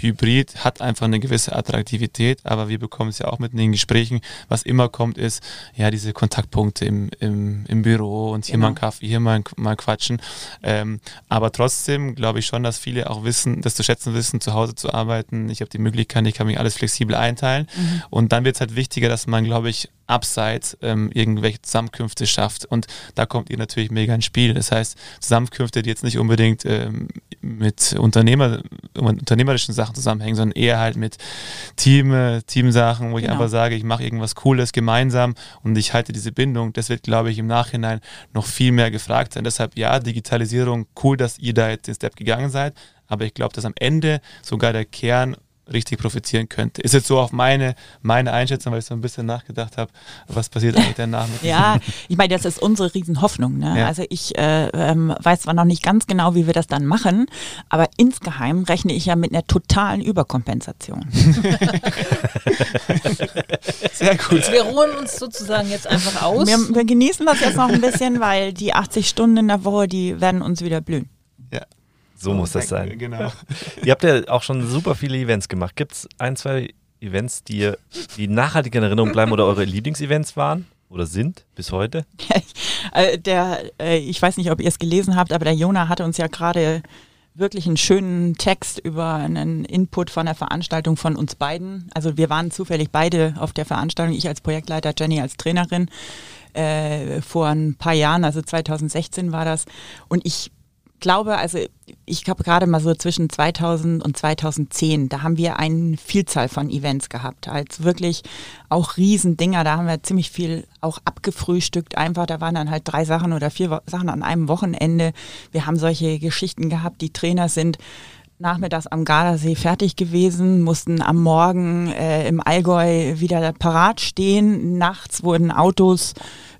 Speaker 3: Hybrid hat einfach eine gewisse Attraktivität, aber wir bekommen es ja auch mit in den Gesprächen. Was immer kommt, ist ja diese Kontaktpunkte im, im, im Büro und hier genau. mal einen Kaffee, hier mal, mal quatschen. Ähm, aber trotzdem glaube ich schon, dass viele auch wissen, das zu schätzen wissen, zu Hause zu arbeiten. Ich habe die Möglichkeit, ich kann mich alles flexibel einteilen. Mhm. Und dann wird es halt wichtiger, dass man, glaube ich, abseits ähm, irgendwelche Zusammenkünfte schafft. Und da kommt ihr natürlich mega ins Spiel. Das heißt, Zusammenkünfte, die jetzt nicht unbedingt ähm, mit Unternehmer, unternehmerischen Sachen zusammenhängen, sondern eher halt mit Team, äh, Teamsachen, wo ich genau. einfach sage, ich mache irgendwas Cooles gemeinsam und ich halte diese Bindung. Das wird, glaube ich, im Nachhinein noch viel mehr gefragt sein. Deshalb ja, Digitalisierung, cool, dass ihr da jetzt den Step gegangen seid. Aber ich glaube, dass am Ende sogar der Kern richtig profitieren könnte. Ist jetzt so auf meine, meine Einschätzung, weil ich so ein bisschen nachgedacht habe, was passiert eigentlich danach. Mit <laughs>
Speaker 5: ja, ich meine, das ist unsere Riesenhoffnung. Ne? Ja. Also ich äh, ähm, weiß zwar noch nicht ganz genau, wie wir das dann machen, aber insgeheim rechne ich ja mit einer totalen Überkompensation. <laughs>
Speaker 4: Sehr gut. Wir ruhen uns sozusagen jetzt einfach aus.
Speaker 5: Wir, wir genießen das jetzt noch ein bisschen, weil die 80 Stunden in der Woche, die werden uns wieder blühen.
Speaker 2: So muss das sein. Genau. <laughs> Ihr habt ja auch schon super viele Events gemacht. Gibt es ein, zwei Events, die, die nachhaltig in Erinnerung bleiben oder eure Lieblingsevents waren? Oder sind bis heute? <laughs>
Speaker 5: Äh, der, äh, ich weiß nicht, ob ihr es gelesen habt, aber der Jona hatte uns ja gerade wirklich einen schönen Text über einen Input von der Veranstaltung von uns beiden. Also wir waren zufällig beide auf der Veranstaltung, ich als Projektleiter, Jenny als Trainerin. Äh, vor ein paar Jahren, also 2016 war das. Und ich glaube, also ich habe gerade mal so zwischen 2000 und 2010, da haben wir eine Vielzahl von Events gehabt, als wirklich auch Riesendinger. Da haben wir ziemlich viel auch abgefrühstückt. Einfach, da waren dann halt drei Sachen oder vier Sachen an einem Wochenende. Wir haben solche Geschichten gehabt. Die Trainer sind nachmittags am Gardasee fertig gewesen, mussten am Morgen äh, im Allgäu wieder parat stehen. Nachts wurden Autos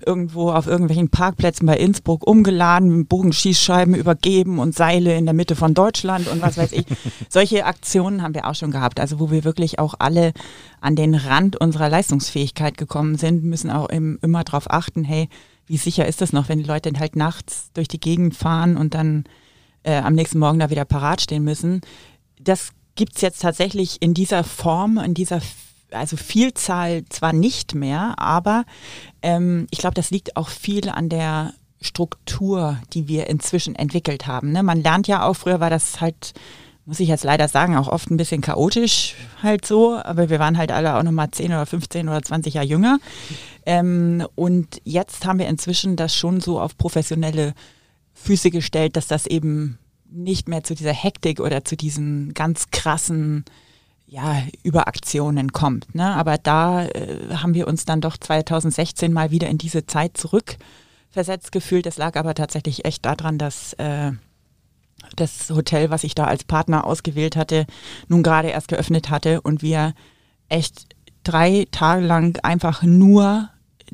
Speaker 5: irgendwo auf irgendwelchen Parkplätzen bei Innsbruck umgeladen, Bogenschießscheiben übergeben und Seile in der Mitte von Deutschland und was weiß ich. <laughs> Solche Aktionen haben wir auch schon gehabt, also wo wir wirklich auch alle an den Rand unserer Leistungsfähigkeit gekommen sind, müssen auch im, immer darauf achten, hey, wie sicher ist das noch, wenn die Leute halt nachts durch die Gegend fahren und dann äh, am nächsten Morgen da wieder parat stehen müssen. Das gibt es jetzt tatsächlich in dieser Form, in dieser also Vielzahl zwar nicht mehr, aber ähm, ich glaube, das liegt auch viel an der Struktur, die wir inzwischen entwickelt haben. Ne? Man lernt ja auch, früher war das halt, muss ich jetzt leider sagen, auch oft ein bisschen chaotisch halt so, aber wir waren halt alle auch nochmal 10 oder 15 oder 20 Jahre jünger. Ähm, und jetzt haben wir inzwischen das schon so auf professionelle Füße gestellt, dass das eben nicht mehr zu dieser Hektik oder zu diesen ganz krassen ja, Überaktionen kommt. Ne? Aber da äh, haben wir uns dann doch 2016 mal wieder in diese Zeit zurückversetzt gefühlt. Das lag aber tatsächlich echt daran, dass äh, das Hotel, was ich da als Partner ausgewählt hatte, nun gerade erst geöffnet hatte und wir echt drei Tage lang einfach nur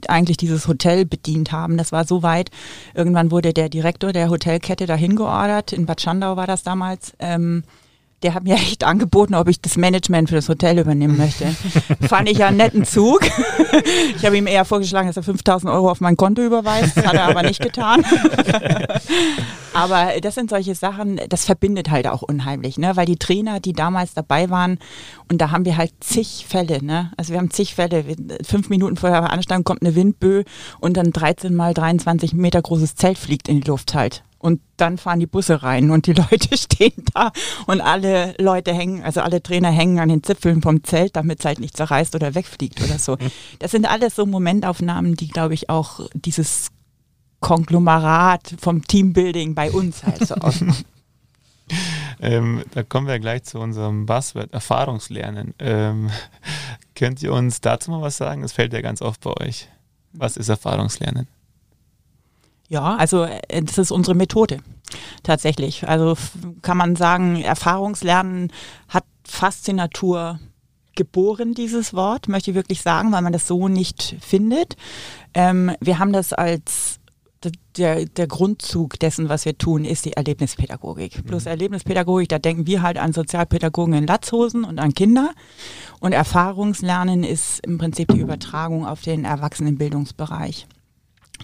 Speaker 5: eigentlich dieses Hotel bedient haben. Das war so weit. Irgendwann wurde der Direktor der Hotelkette dahin geordert. In Bad Schandau war das damals. Ähm, der hat mir <laughs> echt angeboten, ob ich das Management für das Hotel übernehmen möchte. <laughs> Fand ich ja einen netten Zug. Ich habe ihm eher vorgeschlagen, dass er 5000 Euro auf mein Konto überweist. Das hat er aber nicht getan. <laughs> Aber das sind solche Sachen, das verbindet halt auch unheimlich, ne? weil die Trainer, die damals dabei waren, und da haben wir halt zig Fälle. Ne? Also wir haben zig Fälle. Fünf Minuten vor der Veranstaltung kommt eine Windböe und dann 13 mal 23 Meter großes Zelt fliegt in die Luft halt. Und dann fahren die Busse rein und die <laughs> Leute stehen da und alle Leute hängen, also alle Trainer hängen an den Zipfeln vom Zelt, damit es halt nicht zerreißt oder wegfliegt oder so. <laughs> Das sind alles so Momentaufnahmen, die, glaube ich, auch dieses Konglomerat vom Teambuilding bei uns halt so <laughs> ausmachen.
Speaker 3: Ähm, da kommen wir gleich zu unserem Buzzword, Erfahrungslernen. Ähm, könnt ihr uns dazu mal was sagen? Das fällt ja ganz oft bei euch. Was ist Erfahrungslernen?
Speaker 5: Ja, also äh, das ist unsere Methode. tatsächlich. Also kann man sagen, Erfahrungslernen hat Faszinatur geboren, dieses Wort, möchte ich wirklich sagen, weil man das so nicht findet. Ähm, wir haben das als der, der Grundzug dessen, was wir tun, ist die Erlebnispädagogik. Mhm. Plus Erlebnispädagogik, da denken wir halt an Sozialpädagogen in Latzhosen und an Kinder. Und Erfahrungslernen ist im Prinzip die Übertragung auf den Erwachsenenbildungsbereich.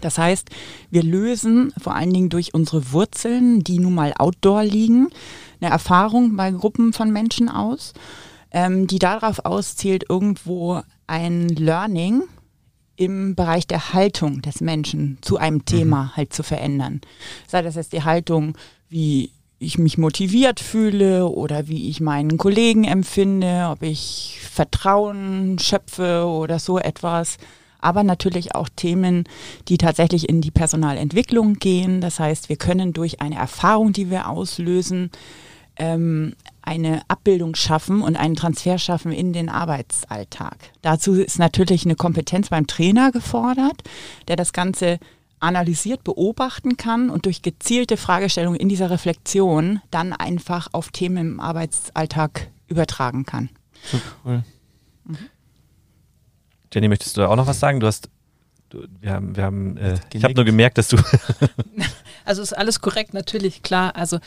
Speaker 5: Das heißt, wir lösen vor allen Dingen durch unsere Wurzeln, die nun mal outdoor liegen, eine Erfahrung bei Gruppen von Menschen aus, ähm, die darauf auszielt, irgendwo ein Learning im Bereich der Haltung des Menschen zu einem mhm. Thema mhm. halt zu verändern. Sei das jetzt die Haltung, wie ich mich motiviert fühle oder wie ich meinen Kollegen empfinde, ob ich Vertrauen schöpfe oder so etwas. Aber natürlich auch Themen, die tatsächlich in die Personalentwicklung gehen. Das heißt, wir können durch eine Erfahrung, die wir auslösen, ähm, eine Abbildung schaffen und einen Transfer schaffen in den Arbeitsalltag. Dazu ist natürlich eine Kompetenz beim Trainer gefordert, der das Ganze analysiert beobachten kann und durch gezielte Fragestellungen in dieser Reflexion dann einfach auf Themen im Arbeitsalltag übertragen kann. Cool.
Speaker 2: Jenny, möchtest du da auch noch was sagen? Du hast Du, wir haben, wir haben, äh, ich habe nur gemerkt, dass du. <laughs>
Speaker 4: also ist alles korrekt, natürlich, klar. Also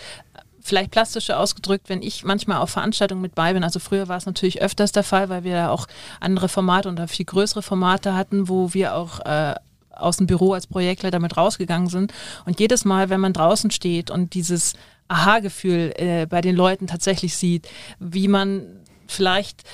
Speaker 4: vielleicht plastischer ausgedrückt, wenn ich manchmal auf Veranstaltungen mit bei bin. Also früher war es natürlich öfters der Fall, weil wir ja auch andere Formate oder viel größere Formate hatten, wo wir auch äh, aus dem Büro als Projektleiter mit rausgegangen sind. Und jedes Mal, wenn man draußen steht und dieses Aha-Gefühl äh, bei den Leuten tatsächlich sieht, wie man vielleicht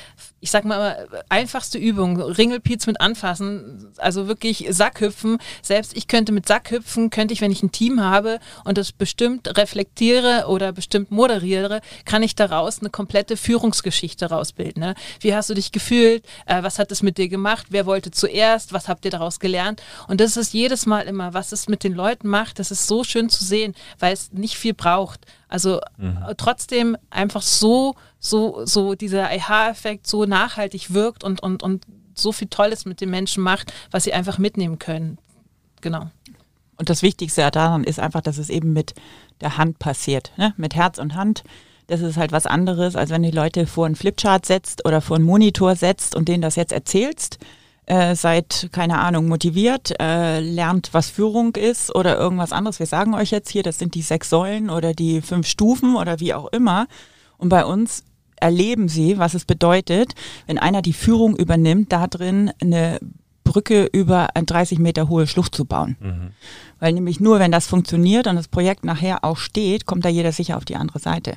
Speaker 4: ich sag mal, einfachste Übung, Ringelpiez mit anfassen, also wirklich Sackhüpfen. Selbst ich könnte mit Sackhüpfen, könnte ich, wenn ich ein Team habe und das bestimmt reflektiere oder bestimmt moderiere, kann ich daraus eine komplette Führungsgeschichte rausbilden. Ne? Wie hast du dich gefühlt? Äh, was hat es mit dir gemacht? Wer wollte zuerst? Was habt ihr daraus gelernt? Und das ist jedes Mal immer, was es mit den Leuten macht. Das ist so schön zu sehen, weil es nicht viel braucht. Also mhm. trotzdem einfach so, so, so dieser Aha-Effekt so nachhaltig wirkt und, und, und so viel Tolles mit den Menschen macht, was sie einfach mitnehmen können. Genau.
Speaker 5: Und das Wichtigste daran ist einfach, dass es eben mit der Hand passiert, ne? mit Herz und Hand. Das ist halt was anderes, als wenn du Leute vor einen Flipchart setzt oder vor einen Monitor setzt und denen das jetzt erzählst. Äh, seid, keine Ahnung, motiviert, äh, lernt, was Führung ist oder irgendwas anderes. Wir sagen euch jetzt hier, das sind die sechs Säulen oder die fünf Stufen oder wie auch immer. Und bei uns erleben sie, was es bedeutet, wenn einer die Führung übernimmt, da drin eine Brücke über eine 30 Meter hohe Schlucht zu bauen. Mhm. Weil nämlich nur, wenn das funktioniert und das Projekt nachher auch steht, kommt da jeder sicher auf die andere Seite.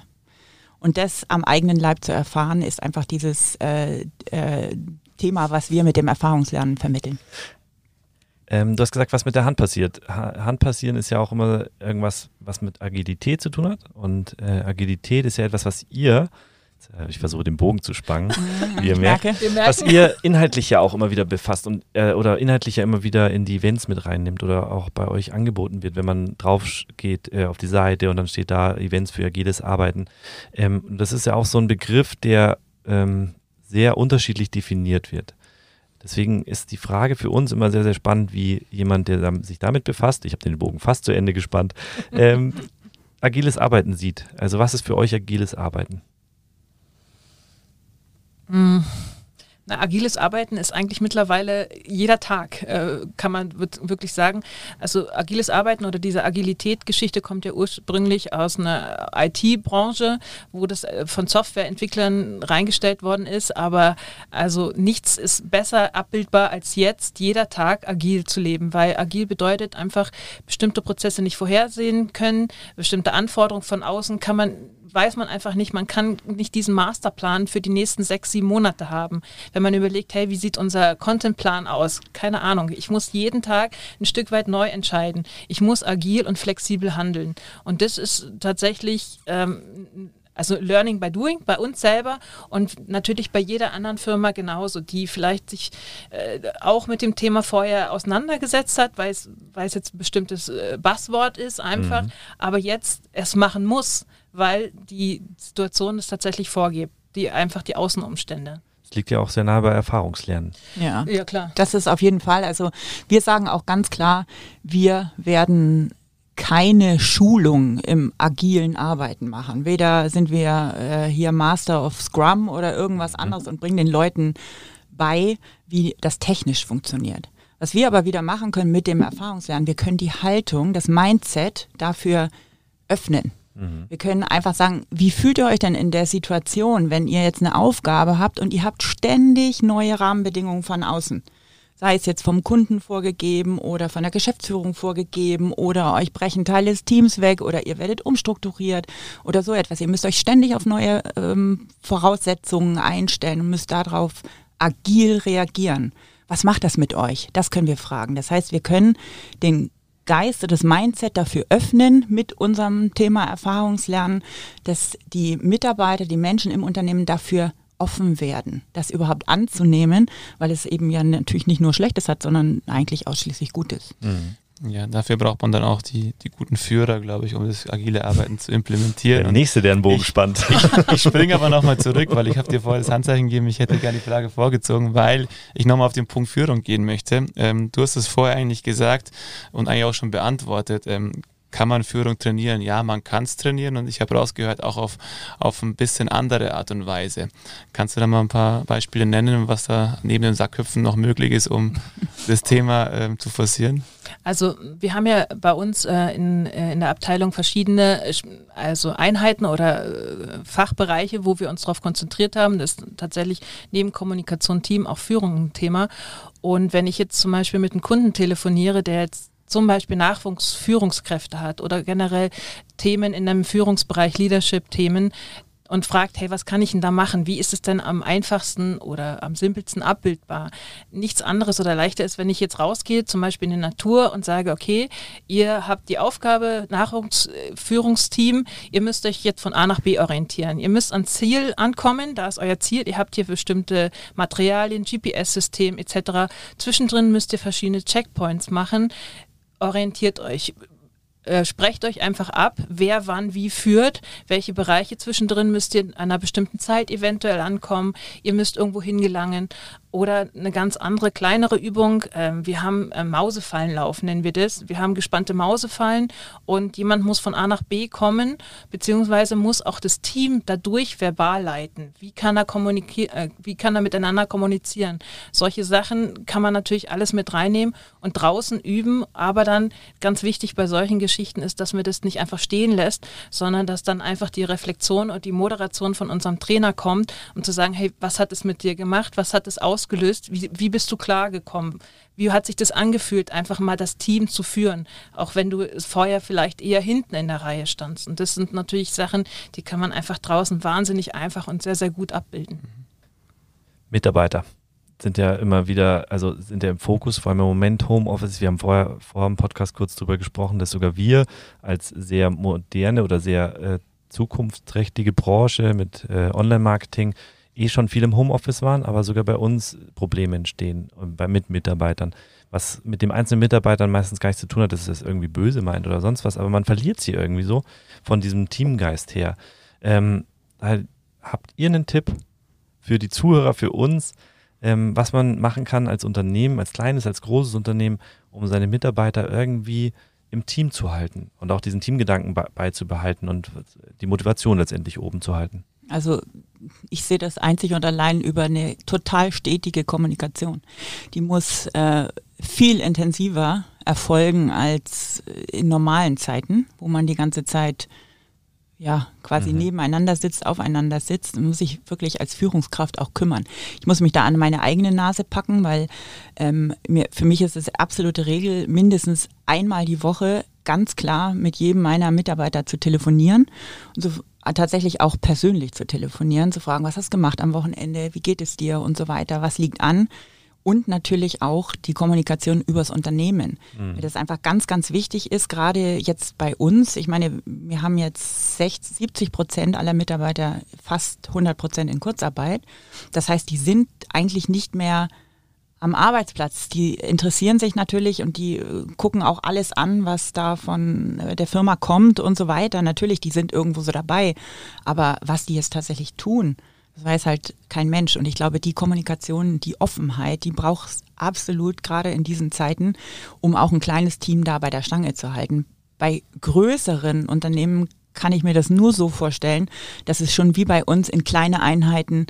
Speaker 5: Und das am eigenen Leib zu erfahren, ist einfach dieses äh, äh, Thema, was wir mit dem Erfahrungslernen vermitteln.
Speaker 2: Ähm, du hast gesagt, was mit der Hand passiert. Ha Hand passieren ist ja auch immer irgendwas, was mit Agilität zu tun hat. Und äh, Agilität ist ja etwas, was ihr äh, ich versuche den Bogen zu spannen, <laughs> wie ihr merkt, was ihr inhaltlich ja auch immer wieder befasst und äh, oder inhaltlich ja immer wieder in die Events mit reinnimmt oder auch bei euch angeboten wird, wenn man drauf geht äh, auf die Seite und dann steht da Events für agiles Arbeiten. Ähm, das ist ja auch so ein Begriff, der ähm, sehr unterschiedlich definiert wird. Deswegen ist die Frage für uns immer sehr, sehr spannend, wie jemand, der sich damit befasst, ich habe den Bogen fast zu Ende gespannt, <laughs> ähm, agiles Arbeiten sieht. Also was ist für euch agiles Arbeiten?
Speaker 4: Mm. Na, agiles Arbeiten ist eigentlich mittlerweile jeder Tag, äh, kann man wirklich sagen. Also agiles Arbeiten oder diese Agilität-Geschichte kommt ja ursprünglich aus einer IT-Branche, wo das äh, von Softwareentwicklern reingestellt worden ist. Aber also nichts ist besser abbildbar als jetzt, jeder Tag agil zu leben, weil agil bedeutet einfach bestimmte Prozesse nicht vorhersehen können, bestimmte Anforderungen von außen kann man weiß man einfach nicht, man kann nicht diesen Masterplan für die nächsten sechs, sieben Monate haben. Wenn man überlegt, hey, wie sieht unser Contentplan aus? Keine Ahnung. Ich muss jeden Tag ein Stück weit neu entscheiden. Ich muss agil und flexibel handeln. Und das ist tatsächlich ähm, also Learning by Doing bei uns selber und natürlich bei jeder anderen Firma genauso, die vielleicht sich äh, auch mit dem Thema vorher auseinandergesetzt hat, weil es, jetzt ein bestimmtes äh, Buzzword ist einfach, mhm. aber jetzt es machen muss, weil die Situation es tatsächlich vorgibt, die einfach die Außenumstände.
Speaker 2: Es liegt ja auch sehr nahe bei Erfahrungslernen.
Speaker 5: Ja. ja, klar. Das ist auf jeden Fall. Also wir sagen auch ganz klar, wir werden keine Schulung im agilen Arbeiten machen. Weder sind wir äh, hier Master of Scrum oder irgendwas mhm. anderes und bringen den Leuten bei, wie das technisch funktioniert. Was wir aber wieder machen können mit dem Erfahrungslernen, wir können die Haltung, das Mindset dafür öffnen. Mhm. Wir können einfach sagen, wie fühlt ihr euch denn in der Situation, wenn ihr jetzt eine Aufgabe habt und ihr habt ständig neue Rahmenbedingungen von außen? sei es jetzt vom Kunden vorgegeben oder von der Geschäftsführung vorgegeben oder euch brechen Teile des Teams weg oder ihr werdet umstrukturiert oder so etwas. Ihr müsst euch ständig auf neue ähm, Voraussetzungen einstellen und müsst darauf agil reagieren. Was macht das mit euch? Das können wir fragen. Das heißt, wir können den Geist, das Mindset dafür öffnen mit unserem Thema Erfahrungslernen, dass die Mitarbeiter, die Menschen im Unternehmen dafür offen werden, das überhaupt anzunehmen, weil es eben ja natürlich nicht nur Schlechtes hat, sondern eigentlich ausschließlich Gutes.
Speaker 3: Mhm. Ja, dafür braucht man dann auch die, die guten Führer, glaube ich, um das agile Arbeiten zu implementieren.
Speaker 2: Der nächste, der einen Bogen ich, spannt. <laughs>
Speaker 3: Ich, ich springe aber nochmal zurück, weil ich habe dir vorher das Handzeichen gegeben, ich hätte gerne die Frage vorgezogen, weil ich nochmal auf den Punkt Führung gehen möchte. Ähm, du hast es vorher eigentlich gesagt und eigentlich auch schon beantwortet. Ähm, kann man Führung trainieren? Ja, man kann es trainieren und ich habe rausgehört, auch auf, auf ein bisschen andere Art und Weise. Kannst du da mal ein paar Beispiele nennen, was da neben den Sackköpfen noch möglich ist, um <laughs> das Thema äh, zu forcieren?
Speaker 4: Also wir haben ja bei uns äh, in, äh, in der Abteilung verschiedene also Einheiten oder äh, Fachbereiche, wo wir uns darauf konzentriert haben. Das ist tatsächlich neben Kommunikation, Team auch Führung ein Thema. Und wenn ich jetzt zum Beispiel mit einem Kunden telefoniere, der jetzt zum Beispiel Nachwuchsführungskräfte hat oder generell Themen in einem Führungsbereich, Leadership-Themen, und fragt, hey, was kann ich denn da machen? Wie ist es denn am einfachsten oder am simpelsten abbildbar? Nichts anderes oder leichter ist, wenn ich jetzt rausgehe, zum Beispiel in die Natur und sage, okay, ihr habt die Aufgabe, Nachwuchsführungsteam, ihr müsst euch jetzt von A nach B orientieren. Ihr müsst ans Ziel ankommen, da ist euer Ziel, ihr habt hier bestimmte Materialien, GPS-System etc. Zwischendrin müsst ihr verschiedene Checkpoints machen orientiert euch. Äh, sprecht euch einfach ab, wer wann wie führt, welche Bereiche zwischendrin müsst ihr in einer bestimmten Zeit eventuell ankommen, ihr müsst irgendwo hingelangen oder eine ganz andere, kleinere Übung. Ähm, wir haben äh, Mausefallen laufen, nennen wir das. Wir haben gespannte Mausefallen und jemand muss von A nach B kommen, beziehungsweise muss auch das Team dadurch verbal leiten. Wie kann er, kommunizieren, äh, wie kann er miteinander kommunizieren? Solche Sachen kann man natürlich alles mit reinnehmen und draußen üben, aber dann ganz wichtig bei solchen Geschichten ist, dass man das nicht einfach stehen lässt, sondern dass dann einfach die Reflexion und die Moderation von unserem Trainer kommt, um zu sagen, hey, was hat es mit dir gemacht? Was hat es aus ausgelöst? Wie, wie bist du klargekommen? Wie hat sich das angefühlt, einfach mal das Team zu führen, auch wenn du vorher vielleicht eher hinten in der Reihe standst? Und das sind natürlich Sachen, die kann man einfach draußen wahnsinnig einfach und sehr, sehr gut abbilden.
Speaker 2: Mitarbeiter sind ja immer wieder, also sind ja im Fokus, vor allem im Moment Homeoffice. Wir haben vorher vor dem Podcast kurz darüber gesprochen, dass sogar wir als sehr moderne oder sehr äh, zukunftsträchtige Branche mit äh, Online-Marketing eh schon viel im Homeoffice waren, aber sogar bei uns Probleme entstehen bei, mit Mitarbeitern. Was mit dem einzelnen Mitarbeitern meistens gar nichts zu tun hat, dass es irgendwie böse meint oder sonst was, aber man verliert sie irgendwie so von diesem Teamgeist her. Ähm, habt ihr einen Tipp für die Zuhörer, für uns, ähm, was man machen kann als Unternehmen, als kleines, als großes Unternehmen, um seine Mitarbeiter irgendwie im Team zu halten und auch diesen Teamgedanken beizubehalten und die Motivation letztendlich oben zu halten?
Speaker 5: Also ich sehe das einzig und allein über eine total stetige Kommunikation. Die muss äh, viel intensiver erfolgen als in normalen Zeiten, wo man die ganze Zeit ja, quasi mhm. nebeneinander sitzt, aufeinander sitzt, muss ich wirklich als Führungskraft auch kümmern. Ich muss mich da an meine eigene Nase packen, weil ähm, mir, für mich ist es absolute Regel, mindestens einmal die Woche ganz klar mit jedem meiner Mitarbeiter zu telefonieren und so tatsächlich auch persönlich zu telefonieren, zu fragen, was hast du gemacht am Wochenende, wie geht es dir und so weiter, was liegt an. Und natürlich auch die Kommunikation übers Unternehmen. Mhm. Das einfach ganz, ganz wichtig ist, gerade jetzt bei uns. Ich meine, wir haben jetzt 60, 70 Prozent aller Mitarbeiter fast 100 Prozent in Kurzarbeit. Das heißt, die sind eigentlich nicht mehr am Arbeitsplatz. Die interessieren sich natürlich und die äh, gucken auch alles an, was da von äh, der Firma kommt und so weiter. Natürlich, die sind irgendwo so dabei. Aber was die jetzt tatsächlich tun, das weiß halt kein Mensch. Und ich glaube, die Kommunikation, die Offenheit, die braucht es absolut gerade in diesen Zeiten, um auch ein kleines Team da bei der Stange zu halten. bei größeren Unternehmen kann ich mir das nur so vorstellen, dass es schon wie bei uns in kleine Einheiten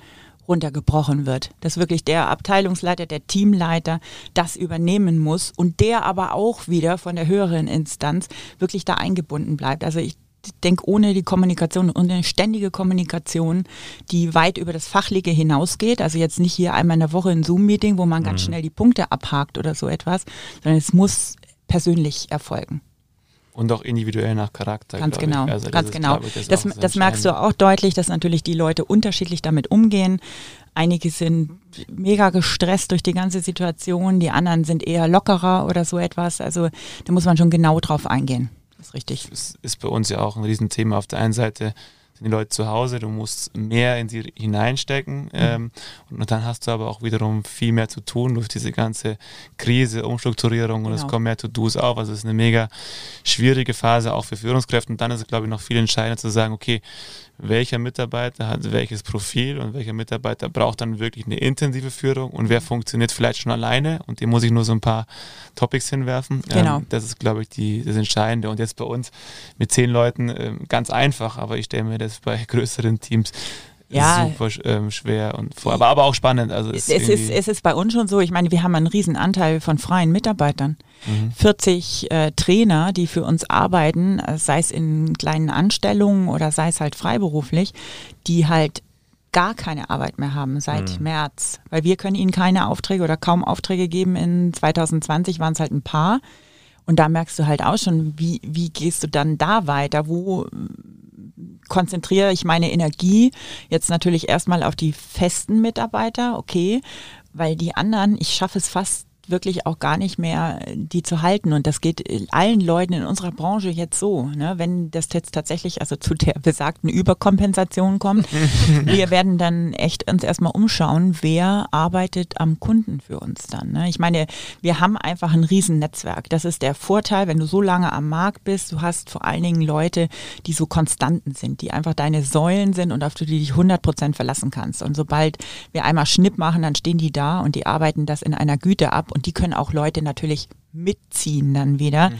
Speaker 5: runtergebrochen wird. Dass wirklich der Abteilungsleiter, der Teamleiter das übernehmen muss und der aber auch wieder von der höheren Instanz wirklich da eingebunden bleibt. Also ich denke, ohne die Kommunikation eine ständige Kommunikation, die weit über das Fachliche hinausgeht, also jetzt nicht hier einmal in der Woche ein Zoom-Meeting, wo man ganz mhm. schnell die Punkte abhakt oder so etwas, sondern es muss persönlich erfolgen.
Speaker 3: Und auch individuell nach Charakter.
Speaker 5: Ganz genau, also ganz genau. Ich, das, das, das merkst du auch deutlich, dass natürlich die Leute unterschiedlich damit umgehen. Einige sind mega gestresst durch die ganze Situation, die anderen sind eher lockerer oder so etwas. Also da muss man schon genau drauf eingehen. Das ist richtig.
Speaker 3: Das ist bei uns ja auch ein Riesenthema. Auf der einen Seite sind die Leute zu Hause, du musst mehr in sie hineinstecken mhm. ähm, und dann hast du aber auch wiederum viel mehr zu tun durch diese ganze Krise, Umstrukturierung und genau. es kommen mehr To-Dos auf. Also es ist eine mega schwierige Phase auch für Führungskräfte und dann ist es glaube ich noch viel entscheidender zu sagen, okay, welcher Mitarbeiter hat welches Profil und welcher Mitarbeiter braucht dann wirklich eine intensive Führung und wer funktioniert vielleicht schon alleine und dem muss ich nur so ein paar Topics hinwerfen.
Speaker 5: Genau. Ähm,
Speaker 3: das ist, glaube ich, die, das Entscheidende. Und jetzt bei uns mit zehn Leuten ähm, ganz einfach, aber ich stelle mir das bei <laughs> größeren Teams ja. super ähm, schwer und vor, aber, aber auch spannend. Also
Speaker 5: es, es ist, es ist bei uns schon so, ich meine, wir haben einen riesen Anteil von freien Mitarbeitern. Mhm. 40 äh, Trainer, die für uns arbeiten, äh, sei es in kleinen Anstellungen oder sei es halt freiberuflich, die halt gar keine Arbeit mehr haben seit mhm. März, weil wir können ihnen keine Aufträge oder kaum Aufträge geben. In 2020 waren es halt ein paar. Und da merkst du halt auch schon, wie, wie gehst du dann da weiter? Wo konzentriere ich meine Energie jetzt natürlich erstmal auf die festen Mitarbeiter, okay, weil die anderen, ich schaffe es fast wirklich auch gar nicht mehr, die zu halten. Und das geht allen Leuten in unserer Branche jetzt so. Ne? Wenn das jetzt tatsächlich also zu der besagten Überkompensation kommt, <laughs> wir werden dann echt uns erstmal umschauen, wer arbeitet am Kunden für uns dann. Ne? Ich meine, wir haben einfach ein Riesennetzwerk. Das ist der Vorteil, wenn du so lange am Markt bist. Du hast vor allen Dingen Leute, die so Konstanten sind, die einfach deine Säulen sind und auf die du dich 100 Prozent verlassen kannst. Und sobald wir einmal Schnipp machen, dann stehen die da und die arbeiten das in einer Güte ab und die können auch Leute natürlich mitziehen dann wieder, mhm.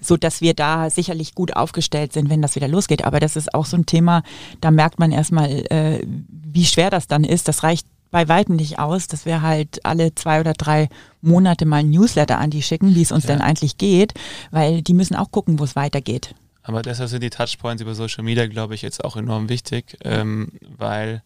Speaker 5: so dass wir da sicherlich gut aufgestellt sind, wenn das wieder losgeht. Aber das ist auch so ein Thema, da merkt man erstmal, äh, wie schwer das dann ist. Das reicht bei weitem nicht aus, dass wir halt alle zwei oder drei Monate mal ein Newsletter an die schicken, wie es uns ja. denn eigentlich geht, weil die müssen auch gucken, wo es weitergeht.
Speaker 3: Aber deshalb sind die Touchpoints über Social Media, glaube ich, jetzt auch enorm wichtig, ähm, weil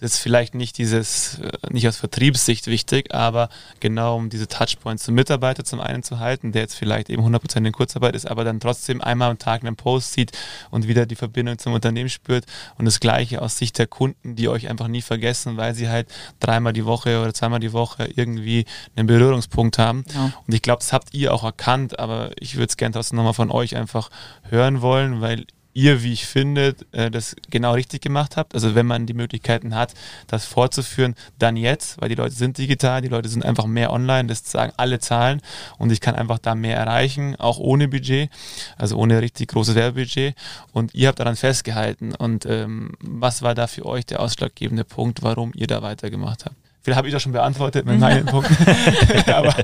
Speaker 3: das ist vielleicht nicht dieses, äh, nicht aus Vertriebssicht wichtig, aber genau um diese Touchpoints zum Mitarbeiter zum einen zu halten, der jetzt vielleicht eben 100% in Kurzarbeit ist, aber dann trotzdem einmal am Tag einen Post sieht und wieder die Verbindung zum Unternehmen spürt und das Gleiche aus Sicht der Kunden, die euch einfach nie vergessen, weil sie halt dreimal die Woche oder zweimal die Woche irgendwie einen Berührungspunkt haben. Ja. Und ich glaube, das habt ihr auch erkannt, aber ich würde es gerne trotzdem nochmal von euch einfach hören wollen, weil ihr, wie ich finde, äh, das genau richtig gemacht habt. Also wenn man die Möglichkeiten hat, das fortzuführen, dann jetzt, weil die Leute sind digital, die Leute sind einfach mehr online, das sagen alle Zahlen und ich kann einfach da mehr erreichen, auch ohne Budget, also ohne richtig großes Werbebudget. Und ihr habt daran festgehalten. Und ähm, was war da für euch der ausschlaggebende Punkt, warum ihr da weitergemacht habt? Vielleicht habe ich das schon beantwortet mit meinen <laughs> Punkten. <laughs> Aber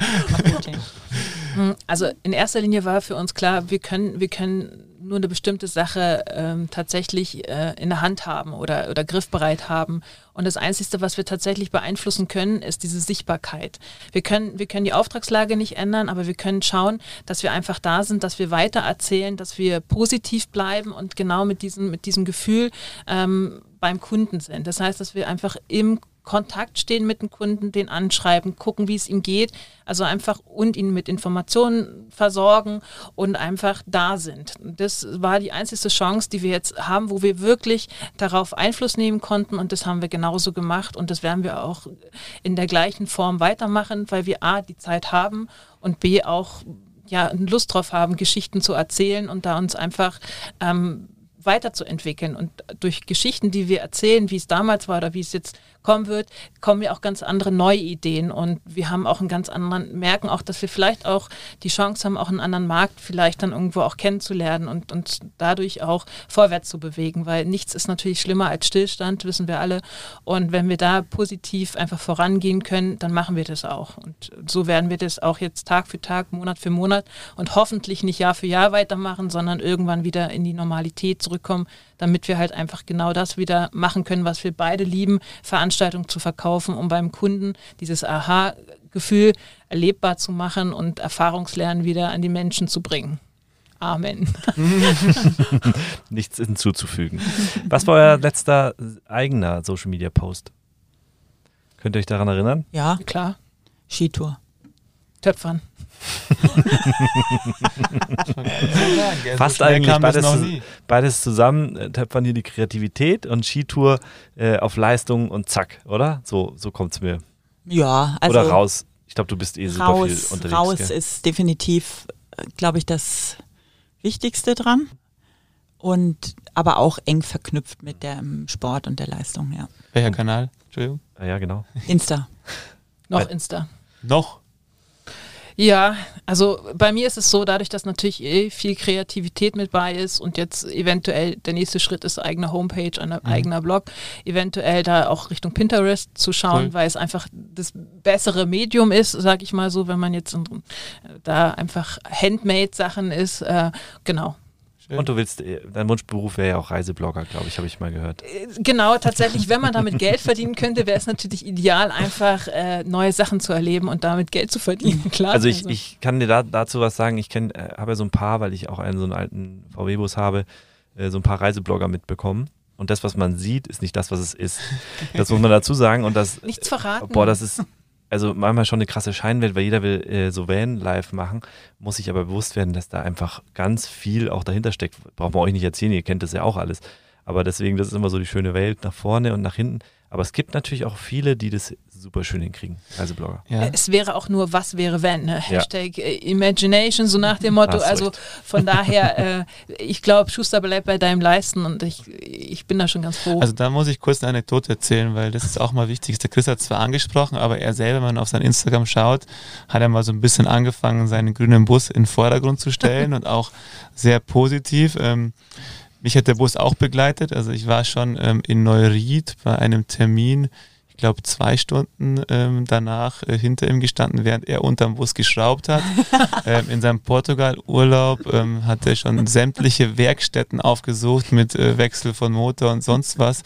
Speaker 4: hm, also in erster Linie war für uns klar, wir können, wir können nur eine bestimmte Sache ähm, tatsächlich äh, in der Hand haben oder, oder griffbereit haben. Und das Einzige, was wir tatsächlich beeinflussen können, ist diese Sichtbarkeit. Wir können, wir können die Auftragslage nicht ändern, aber wir können schauen, dass wir einfach da sind, dass wir weiter erzählen, dass wir positiv bleiben und genau mit diesem, mit diesem Gefühl ähm, beim Kunden sind. Das heißt, dass wir einfach im Kontakt stehen mit dem Kunden, den anschreiben, gucken, wie es ihm geht. Also einfach und ihn mit Informationen versorgen und einfach da sind. Das war die einzige Chance, die wir jetzt haben, wo wir wirklich darauf Einfluss nehmen konnten und das haben wir genauso gemacht und das werden wir auch in der gleichen Form weitermachen, weil wir A, die Zeit haben und B, auch ja, Lust drauf haben, Geschichten zu erzählen und da uns einfach ähm, weiterzuentwickeln. Und durch Geschichten, die wir erzählen, wie es damals war oder wie es jetzt kommen wird, kommen ja auch ganz andere neue Ideen. Und wir haben auch einen ganz anderen, merken auch, dass wir vielleicht auch die Chance haben, auch einen anderen Markt vielleicht dann irgendwo auch kennenzulernen und uns dadurch auch vorwärts zu bewegen. Weil nichts ist natürlich schlimmer als Stillstand, wissen wir alle. Und wenn wir da positiv einfach vorangehen können, dann machen wir das auch. Und so werden wir das auch jetzt Tag für Tag, Monat für Monat und hoffentlich nicht Jahr für Jahr weitermachen, sondern irgendwann wieder in die Normalität zurückkommen, damit wir halt einfach genau das wieder machen können, was wir beide lieben, Veranstaltungen zu verkaufen, um beim Kunden dieses Aha-Gefühl erlebbar zu machen und Erfahrungslernen wieder an die Menschen zu bringen. Amen. <laughs>
Speaker 2: Nichts hinzuzufügen. Was war euer letzter eigener Social Media Post? Könnt ihr euch daran erinnern?
Speaker 5: Ja,
Speaker 4: Klar,
Speaker 5: Skitour.
Speaker 4: Töpfern.
Speaker 2: Fast
Speaker 3: so
Speaker 2: eigentlich beides, beides zusammen. Äh, Töpfern hier die Kreativität und Skitour äh, auf Leistung und zack, oder? So, so kommt es mir.
Speaker 5: Ja, also
Speaker 2: oder raus. Ich glaube, du bist eh super
Speaker 5: raus,
Speaker 2: viel unterwegs.
Speaker 5: raus
Speaker 2: gell?
Speaker 5: ist definitiv, glaube ich, das Wichtigste dran. Und aber auch eng verknüpft mit dem Sport und der Leistung, ja.
Speaker 3: Welcher Kanal? Entschuldigung.
Speaker 2: Ah, ja, genau.
Speaker 5: Insta.
Speaker 4: Noch Insta.
Speaker 3: Noch?
Speaker 4: Ja, also bei mir ist es so, dadurch, dass natürlich eh viel Kreativität mit bei ist und jetzt eventuell der nächste Schritt ist eigene Homepage, ein eigener Blog, eventuell da auch Richtung Pinterest zu schauen,
Speaker 3: Cool.
Speaker 4: weil es einfach das bessere Medium ist, sag ich mal so, wenn man jetzt in, da einfach Handmade-Sachen ist. Äh, genau.
Speaker 3: Schön.
Speaker 2: Und du willst, äh, dein Wunschberuf wäre ja auch Reiseblogger, glaube ich, habe ich mal gehört.
Speaker 4: Äh, Genau, tatsächlich, wenn man damit Geld verdienen könnte, wäre es natürlich ideal, einfach äh, neue Sachen zu erleben und damit Geld zu verdienen. <laughs> Klar.
Speaker 2: Also ich, ich kann dir da, dazu was sagen. Ich äh, habe ja so ein paar, weil ich auch einen so einen alten VW-Bus habe, äh, so ein paar Reiseblogger mitbekommen. Und das, was man sieht, ist nicht das, was es ist. <laughs> Das muss man dazu sagen. Und das,
Speaker 4: Nichts verraten.
Speaker 2: boah, das ist also manchmal schon eine krasse Scheinwelt, weil jeder will äh, so Van live machen, muss sich aber bewusst werden, dass da einfach ganz viel auch dahinter steckt. Braucht man euch nicht erzählen, ihr kennt das ja auch alles. Aber deswegen, das ist immer so die schöne Welt nach vorne und nach hinten. Aber es gibt natürlich auch viele, die das super schön hinkriegen, Reiseblogger.
Speaker 3: Ja.
Speaker 4: Es wäre auch nur, was wäre wenn? Ne? Hashtag äh, Imagination, so nach dem Motto.
Speaker 2: Hast
Speaker 4: Also
Speaker 2: recht.
Speaker 4: von daher, <laughs> äh, ich glaube, Schuster bleibt bei deinem Leisten und ich, ich bin da schon ganz froh.
Speaker 3: Also da muss ich kurz eine Anekdote erzählen, weil das ist auch mal wichtig. Der Chris hat es zwar angesprochen, aber er selber, wenn man auf sein Instagram schaut, hat er mal so ein bisschen angefangen, seinen grünen Bus in den Vordergrund zu stellen <laughs> und auch sehr positiv. Ähm, mich hat der Bus auch begleitet. Also ich war schon ähm, in Neuried bei einem Termin, ich glaube zwei Stunden ähm, danach äh, hinter ihm gestanden, während er unterm Bus geschraubt hat. <laughs> ähm, in seinem Portugal-Urlaub ähm, hat er schon sämtliche Werkstätten aufgesucht mit äh, Wechsel von Motor und sonst was,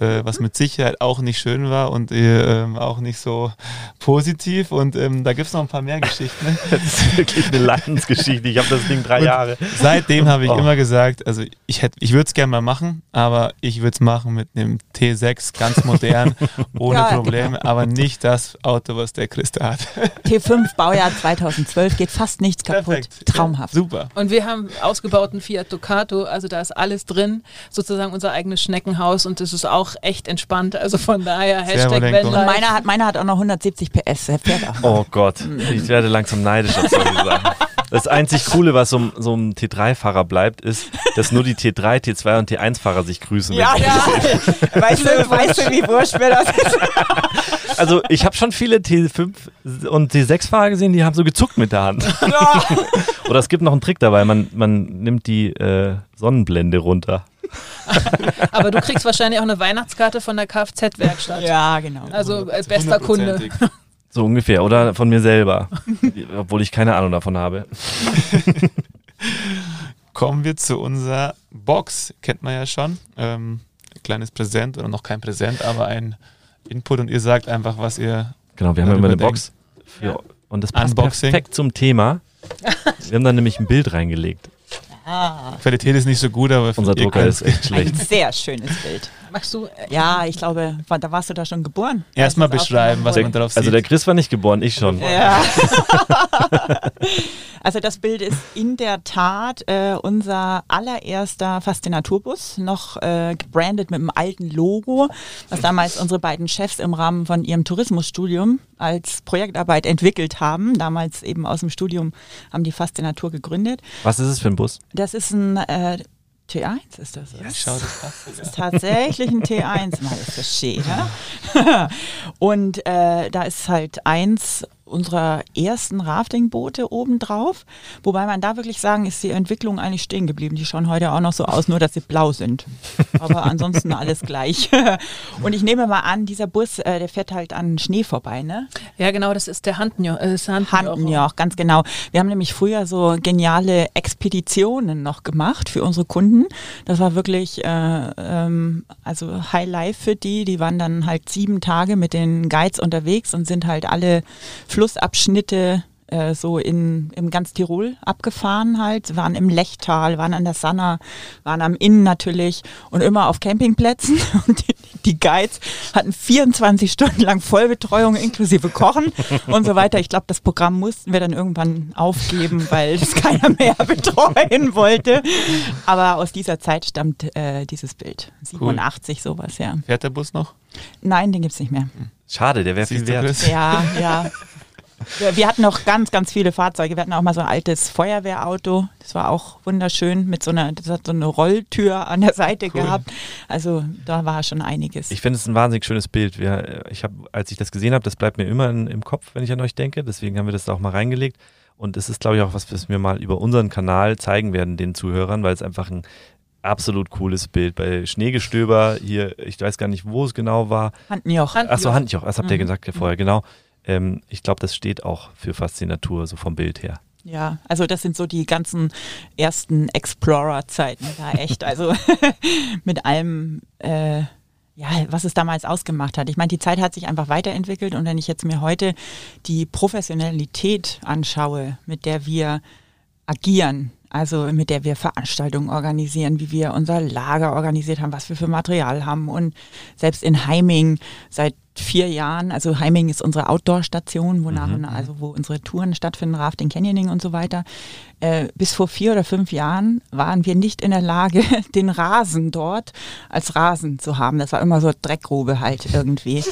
Speaker 3: äh, was mit Sicherheit auch nicht schön war und äh, ähm, auch nicht so positiv. Und ähm, da gibt es noch ein paar mehr Geschichten. ne? <laughs>
Speaker 2: Das ist wirklich eine Leidensgeschichte. Ich habe das Ding drei
Speaker 3: Und
Speaker 2: Jahre.
Speaker 3: Seitdem habe ich
Speaker 2: Oh.
Speaker 3: immer gesagt, also ich hätte, ich würde es gerne mal machen, aber ich würde es machen mit einem T6, ganz modern, <laughs> ohne
Speaker 5: Ja,
Speaker 3: Probleme, aber <laughs> nicht das Auto, was der Christa hat. <laughs>
Speaker 5: T5 Baujahr 2012 geht fast nichts kaputt.
Speaker 3: Perfekt.
Speaker 5: Traumhaft.
Speaker 3: Ja, super.
Speaker 4: und wir haben ausgebauten Fiat Ducato, also da ist alles drin, sozusagen unser eigenes Schneckenhaus und das ist auch echt entspannt. Also von daher Hashtag Vanlife.
Speaker 5: meiner hat, meiner hat auch noch 170 PS. Er fährt auch.
Speaker 2: Oh Gott, ich werde langsam neidisch auf solche <laughs> Sachen. Das einzig Coole, was so, so einem T3-Fahrer bleibt, ist, dass nur die T3, T2 und T1-Fahrer sich grüßen. wenn
Speaker 5: Ja, ja. Weißt du, <laughs> weißt du, wie wurscht mir das ist?
Speaker 2: Also ich habe schon viele T5 und T6-Fahrer gesehen, die haben so gezuckt mit der Hand.
Speaker 5: Ja.
Speaker 2: Oder es gibt noch einen Trick dabei, man, man nimmt die äh, Sonnenblende runter.
Speaker 4: Aber du kriegst wahrscheinlich auch eine Weihnachtskarte von der Kfz-Werkstatt.
Speaker 5: ja, genau.
Speaker 4: Also äh, bester Kunde.
Speaker 2: So ungefähr. Oder von mir selber. <laughs> Obwohl ich keine Ahnung davon habe. <laughs>
Speaker 3: Kommen wir zu unserer Box. Kennt man ja schon. Ähm, ein kleines Präsent oder noch kein Präsent, aber ein Input und ihr sagt einfach, was ihr.
Speaker 2: Genau, wir haben immer eine. Box. Für,
Speaker 4: Ja.
Speaker 2: Und das passt
Speaker 3: Unboxing.
Speaker 2: perfekt zum Thema. <laughs> Wir haben da nämlich ein Bild reingelegt.
Speaker 5: Ah,
Speaker 3: Qualität ist nicht so gut, aber
Speaker 2: Unser Drucker ist echt
Speaker 5: ein
Speaker 2: schlecht.
Speaker 5: sehr schönes Bild.
Speaker 4: Machst du? Äh,
Speaker 5: Ja, ich glaube, war- da warst du da schon geboren.
Speaker 3: Erstmal beschreiben, was man darauf
Speaker 2: Also
Speaker 3: sieht.
Speaker 2: der Chris war nicht geboren, ich schon.
Speaker 5: Ja. <laughs> also das Bild ist in der Tat äh, unser allererster Faszinaturbus, noch äh, gebrandet mit dem alten Logo, was damals unsere beiden Chefs im Rahmen von ihrem Tourismusstudium als Projektarbeit entwickelt haben. Damals eben aus dem Studium haben die Faszinatur gegründet.
Speaker 2: Was ist es für ein Bus?
Speaker 5: Das ist ein äh, T1 ist das.
Speaker 3: Yes. Schau, das passt.
Speaker 5: Das ist tatsächlich ein T1, mal das verstehe. Ja? <laughs> Und äh, da ist halt eins unserer ersten Raftingboote obendrauf. Wobei man da wirklich sagen, ist die Entwicklung eigentlich stehen geblieben. Die schauen heute auch noch so aus, nur dass sie blau sind. Aber ansonsten alles gleich. <laughs> Und ich nehme mal an, dieser Bus, äh, der fährt halt an Schnee vorbei, ne?
Speaker 4: Ja, genau, das ist der Handnjoch. Äh,
Speaker 5: Handnjoch, ganz genau. Wir haben nämlich früher so geniale Expeditionen noch gemacht für unsere Kunden. Das war wirklich äh, ähm, also High Life für die. Die waren dann halt sieben Tage mit den Guides unterwegs und sind halt alle Flussabschnitte äh, so in, in ganz Tirol abgefahren halt, waren im Lechtal, waren an der Sanna, waren am Inn natürlich und immer auf Campingplätzen. <laughs> Und die, die Guides hatten 24 Stunden lang Vollbetreuung inklusive Kochen und so weiter. Ich glaube, das Programm mussten wir dann irgendwann aufgeben, weil es keiner mehr <laughs> betreuen wollte. Aber aus dieser Zeit stammt äh, dieses Bild. 87 cool. sowas, ja.
Speaker 3: Fährt der Bus noch?
Speaker 5: Nein, den gibt es nicht mehr.
Speaker 2: Schade, der wäre viel wert.
Speaker 5: Ja, ja. Wir hatten noch ganz, ganz viele Fahrzeuge. Wir hatten auch mal so ein altes Feuerwehrauto. Das war auch wunderschön mit so einer, das hat so eine Rolltür an der Seite cool. gehabt. Also da war schon einiges.
Speaker 2: Ich finde es ein wahnsinnig schönes Bild. Wir, ich habe, als ich das gesehen habe, das bleibt mir immer in, im Kopf, wenn ich an euch denke. Deswegen haben wir das auch mal reingelegt. Und es ist, glaube ich, auch was, was wir mal über unseren Kanal zeigen werden, den Zuhörern, weil es einfach ein absolut cooles Bild. Bei Schneegestöber hier, ich weiß gar nicht, wo es genau war.
Speaker 5: Handjoch.
Speaker 2: Achso, Handjoch, das habt ihr mhm. gesagt vorher, genau ähm, ich glaube, das steht auch für Faszinatur, so vom Bild her.
Speaker 5: Ja, also das sind so die ganzen ersten Explorer-Zeiten da echt. Also <laughs> mit allem, äh, ja, was es damals ausgemacht hat. Ich meine, die Zeit hat sich einfach weiterentwickelt und wenn ich jetzt mir heute die Professionalität anschaue, mit der wir agieren, also mit der wir Veranstaltungen organisieren, wie wir unser Lager organisiert haben, was wir für Material haben und selbst in Heiming seit vier Jahren, also Heiming ist unsere Outdoor-Station, wonach, mhm. also wo unsere Touren stattfinden, Rafting, Canyoning und so weiter. Äh, bis vor vier oder fünf Jahren waren wir nicht in der Lage, <laughs> den Rasen dort als Rasen zu haben. Das war immer so Dreckgrube halt irgendwie.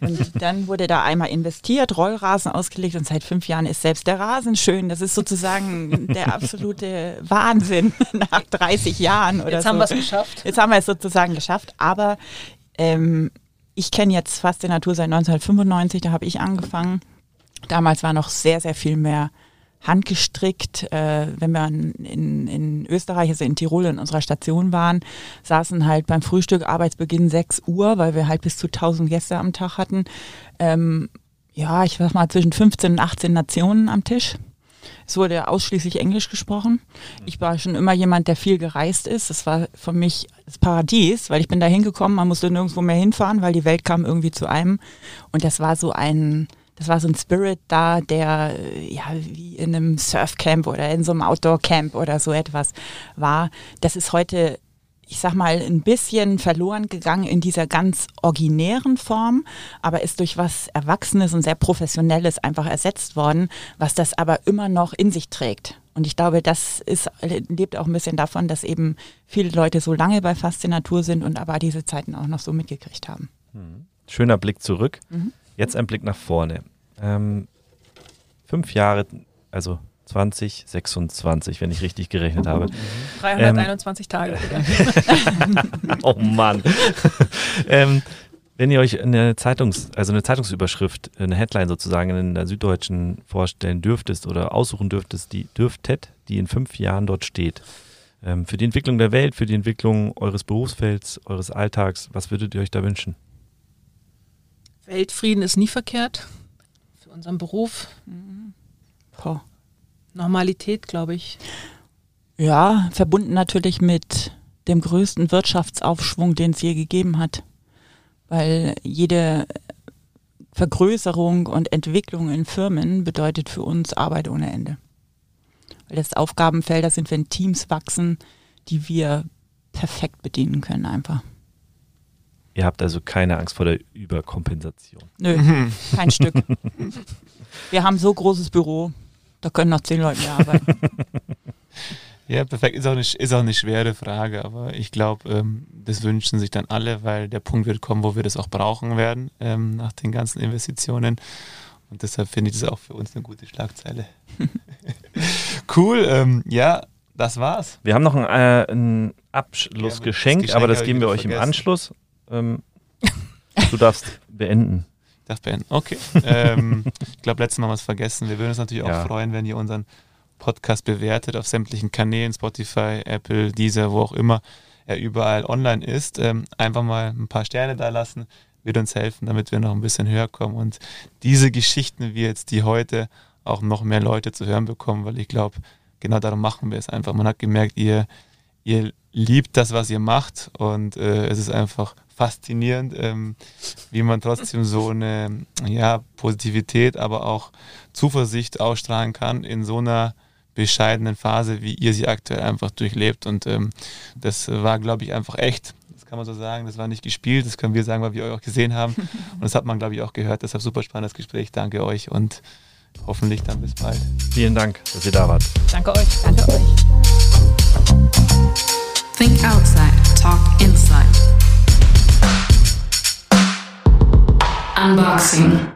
Speaker 5: Und dann wurde da einmal investiert, Rollrasen ausgelegt und seit fünf Jahren ist selbst der Rasen schön. Das ist sozusagen der absolute Wahnsinn <laughs> nach 30 Jahren oder
Speaker 4: Jetzt
Speaker 5: so.
Speaker 4: haben wir es geschafft.
Speaker 5: Jetzt haben wir es sozusagen geschafft, aber ähm, ich kenne jetzt fast die Natur seit 1995, da habe ich angefangen. Damals war noch sehr, sehr viel mehr handgestrickt. Äh, wenn wir in, in Österreich, also in Tirol in unserer Station waren, saßen halt beim Frühstück Arbeitsbeginn 6 Uhr, weil wir halt bis zu 1000 Gäste am Tag hatten. Ähm, ja, ich sag mal zwischen 15 und 18 Nationen am Tisch. Es wurde ausschließlich Englisch gesprochen. Ich war schon immer jemand, der viel gereist ist. Das war für mich das Paradies, weil ich bin da hingekommen, man musste nirgendwo mehr hinfahren, weil die Welt kam irgendwie zu einem. Und das war so ein, das war so ein Spirit da, der ja wie in einem Surfcamp oder in so einem Outdoor-Camp oder so etwas war. Das ist heute ich sag mal, ein bisschen verloren gegangen in dieser ganz originären Form, aber ist durch was Erwachsenes und sehr Professionelles einfach ersetzt worden, was das aber immer noch in sich trägt. Und ich glaube, das ist, lebt auch ein bisschen davon, dass eben viele Leute so lange bei Faszinatur sind und aber diese Zeiten auch noch so mitgekriegt haben.
Speaker 2: Mhm. Schöner Blick zurück. Mhm. Jetzt ein Blick nach vorne. Ähm, fünf Jahre, also 2026, wenn ich richtig gerechnet habe.
Speaker 4: 321 ähm, Tage. <laughs>
Speaker 2: oh Mann. <laughs> ähm, wenn ihr euch eine Zeitungs, also eine Zeitungsüberschrift, eine Headline sozusagen in der Süddeutschen vorstellen dürftest oder aussuchen dürftest, die dürftet, die in fünf Jahren dort steht, ähm, für die Entwicklung der Welt, für die Entwicklung eures Berufsfelds, eures Alltags, was würdet ihr euch da wünschen?
Speaker 4: Weltfrieden ist nie verkehrt für unseren Beruf. Mhm. Oh. Normalität, glaube ich.
Speaker 5: Ja, verbunden natürlich mit dem größten Wirtschaftsaufschwung, den es je gegeben hat. Weil jede Vergrößerung und Entwicklung in Firmen bedeutet für uns Arbeit ohne Ende. Weil das Aufgabenfelder sind, wenn Teams wachsen, die wir perfekt bedienen können einfach.
Speaker 2: Ihr habt also keine Angst vor der Überkompensation.
Speaker 5: Nö, kein Stück. <laughs> Wir haben so großes Büro, da können noch zehn Leute mehr arbeiten. <laughs>
Speaker 3: ja, perfekt. Ist auch, eine, ist auch eine schwere Frage, aber ich glaube, ähm, das wünschen sich dann alle, weil der Punkt wird kommen, wo wir das auch brauchen werden ähm, nach den ganzen Investitionen. Und deshalb finde ich das auch für uns eine gute Schlagzeile. <laughs> cool. Ähm, ja, das war's.
Speaker 2: Wir haben noch ein, äh, ein Abschlussgeschenk,
Speaker 3: Ja,
Speaker 2: aber das geben wir euch
Speaker 3: ich
Speaker 2: im
Speaker 3: vergessen.
Speaker 2: Anschluss. Ähm, du darfst beenden.
Speaker 3: Ich darf beenden. Okay. ähm, ich glaube, letztes Mal haben wir es vergessen. Wir würden uns natürlich auch
Speaker 2: Ja.
Speaker 3: freuen, wenn ihr unseren Podcast bewertet auf sämtlichen Kanälen, Spotify, Apple, Deezer, wo auch immer er überall online ist. Ähm, einfach mal ein paar Sterne da lassen, wird uns helfen, damit wir noch ein bisschen höher kommen und diese Geschichten wie jetzt die heute auch noch mehr Leute zu hören bekommen, weil ich glaube, genau darum machen wir es einfach. Man hat gemerkt, ihr, ihr liebt das, was ihr macht und äh, es ist einfach faszinierend, ähm, wie man trotzdem so eine ja, Positivität, aber auch Zuversicht ausstrahlen kann in so einer bescheidenen Phase, wie ihr sie aktuell einfach durchlebt. Und ähm, das war, glaube ich, einfach echt. Das kann man so sagen. Das war nicht gespielt. Das können wir sagen, weil wir euch auch gesehen haben. <laughs> Und das hat man, glaube ich, auch gehört. Deshalb super spannendes Gespräch. Danke euch und hoffentlich dann bis bald.
Speaker 2: Vielen Dank, dass ihr da wart.
Speaker 4: Danke euch.
Speaker 5: Danke euch.
Speaker 1: Think outside, talk inside. Unboxing.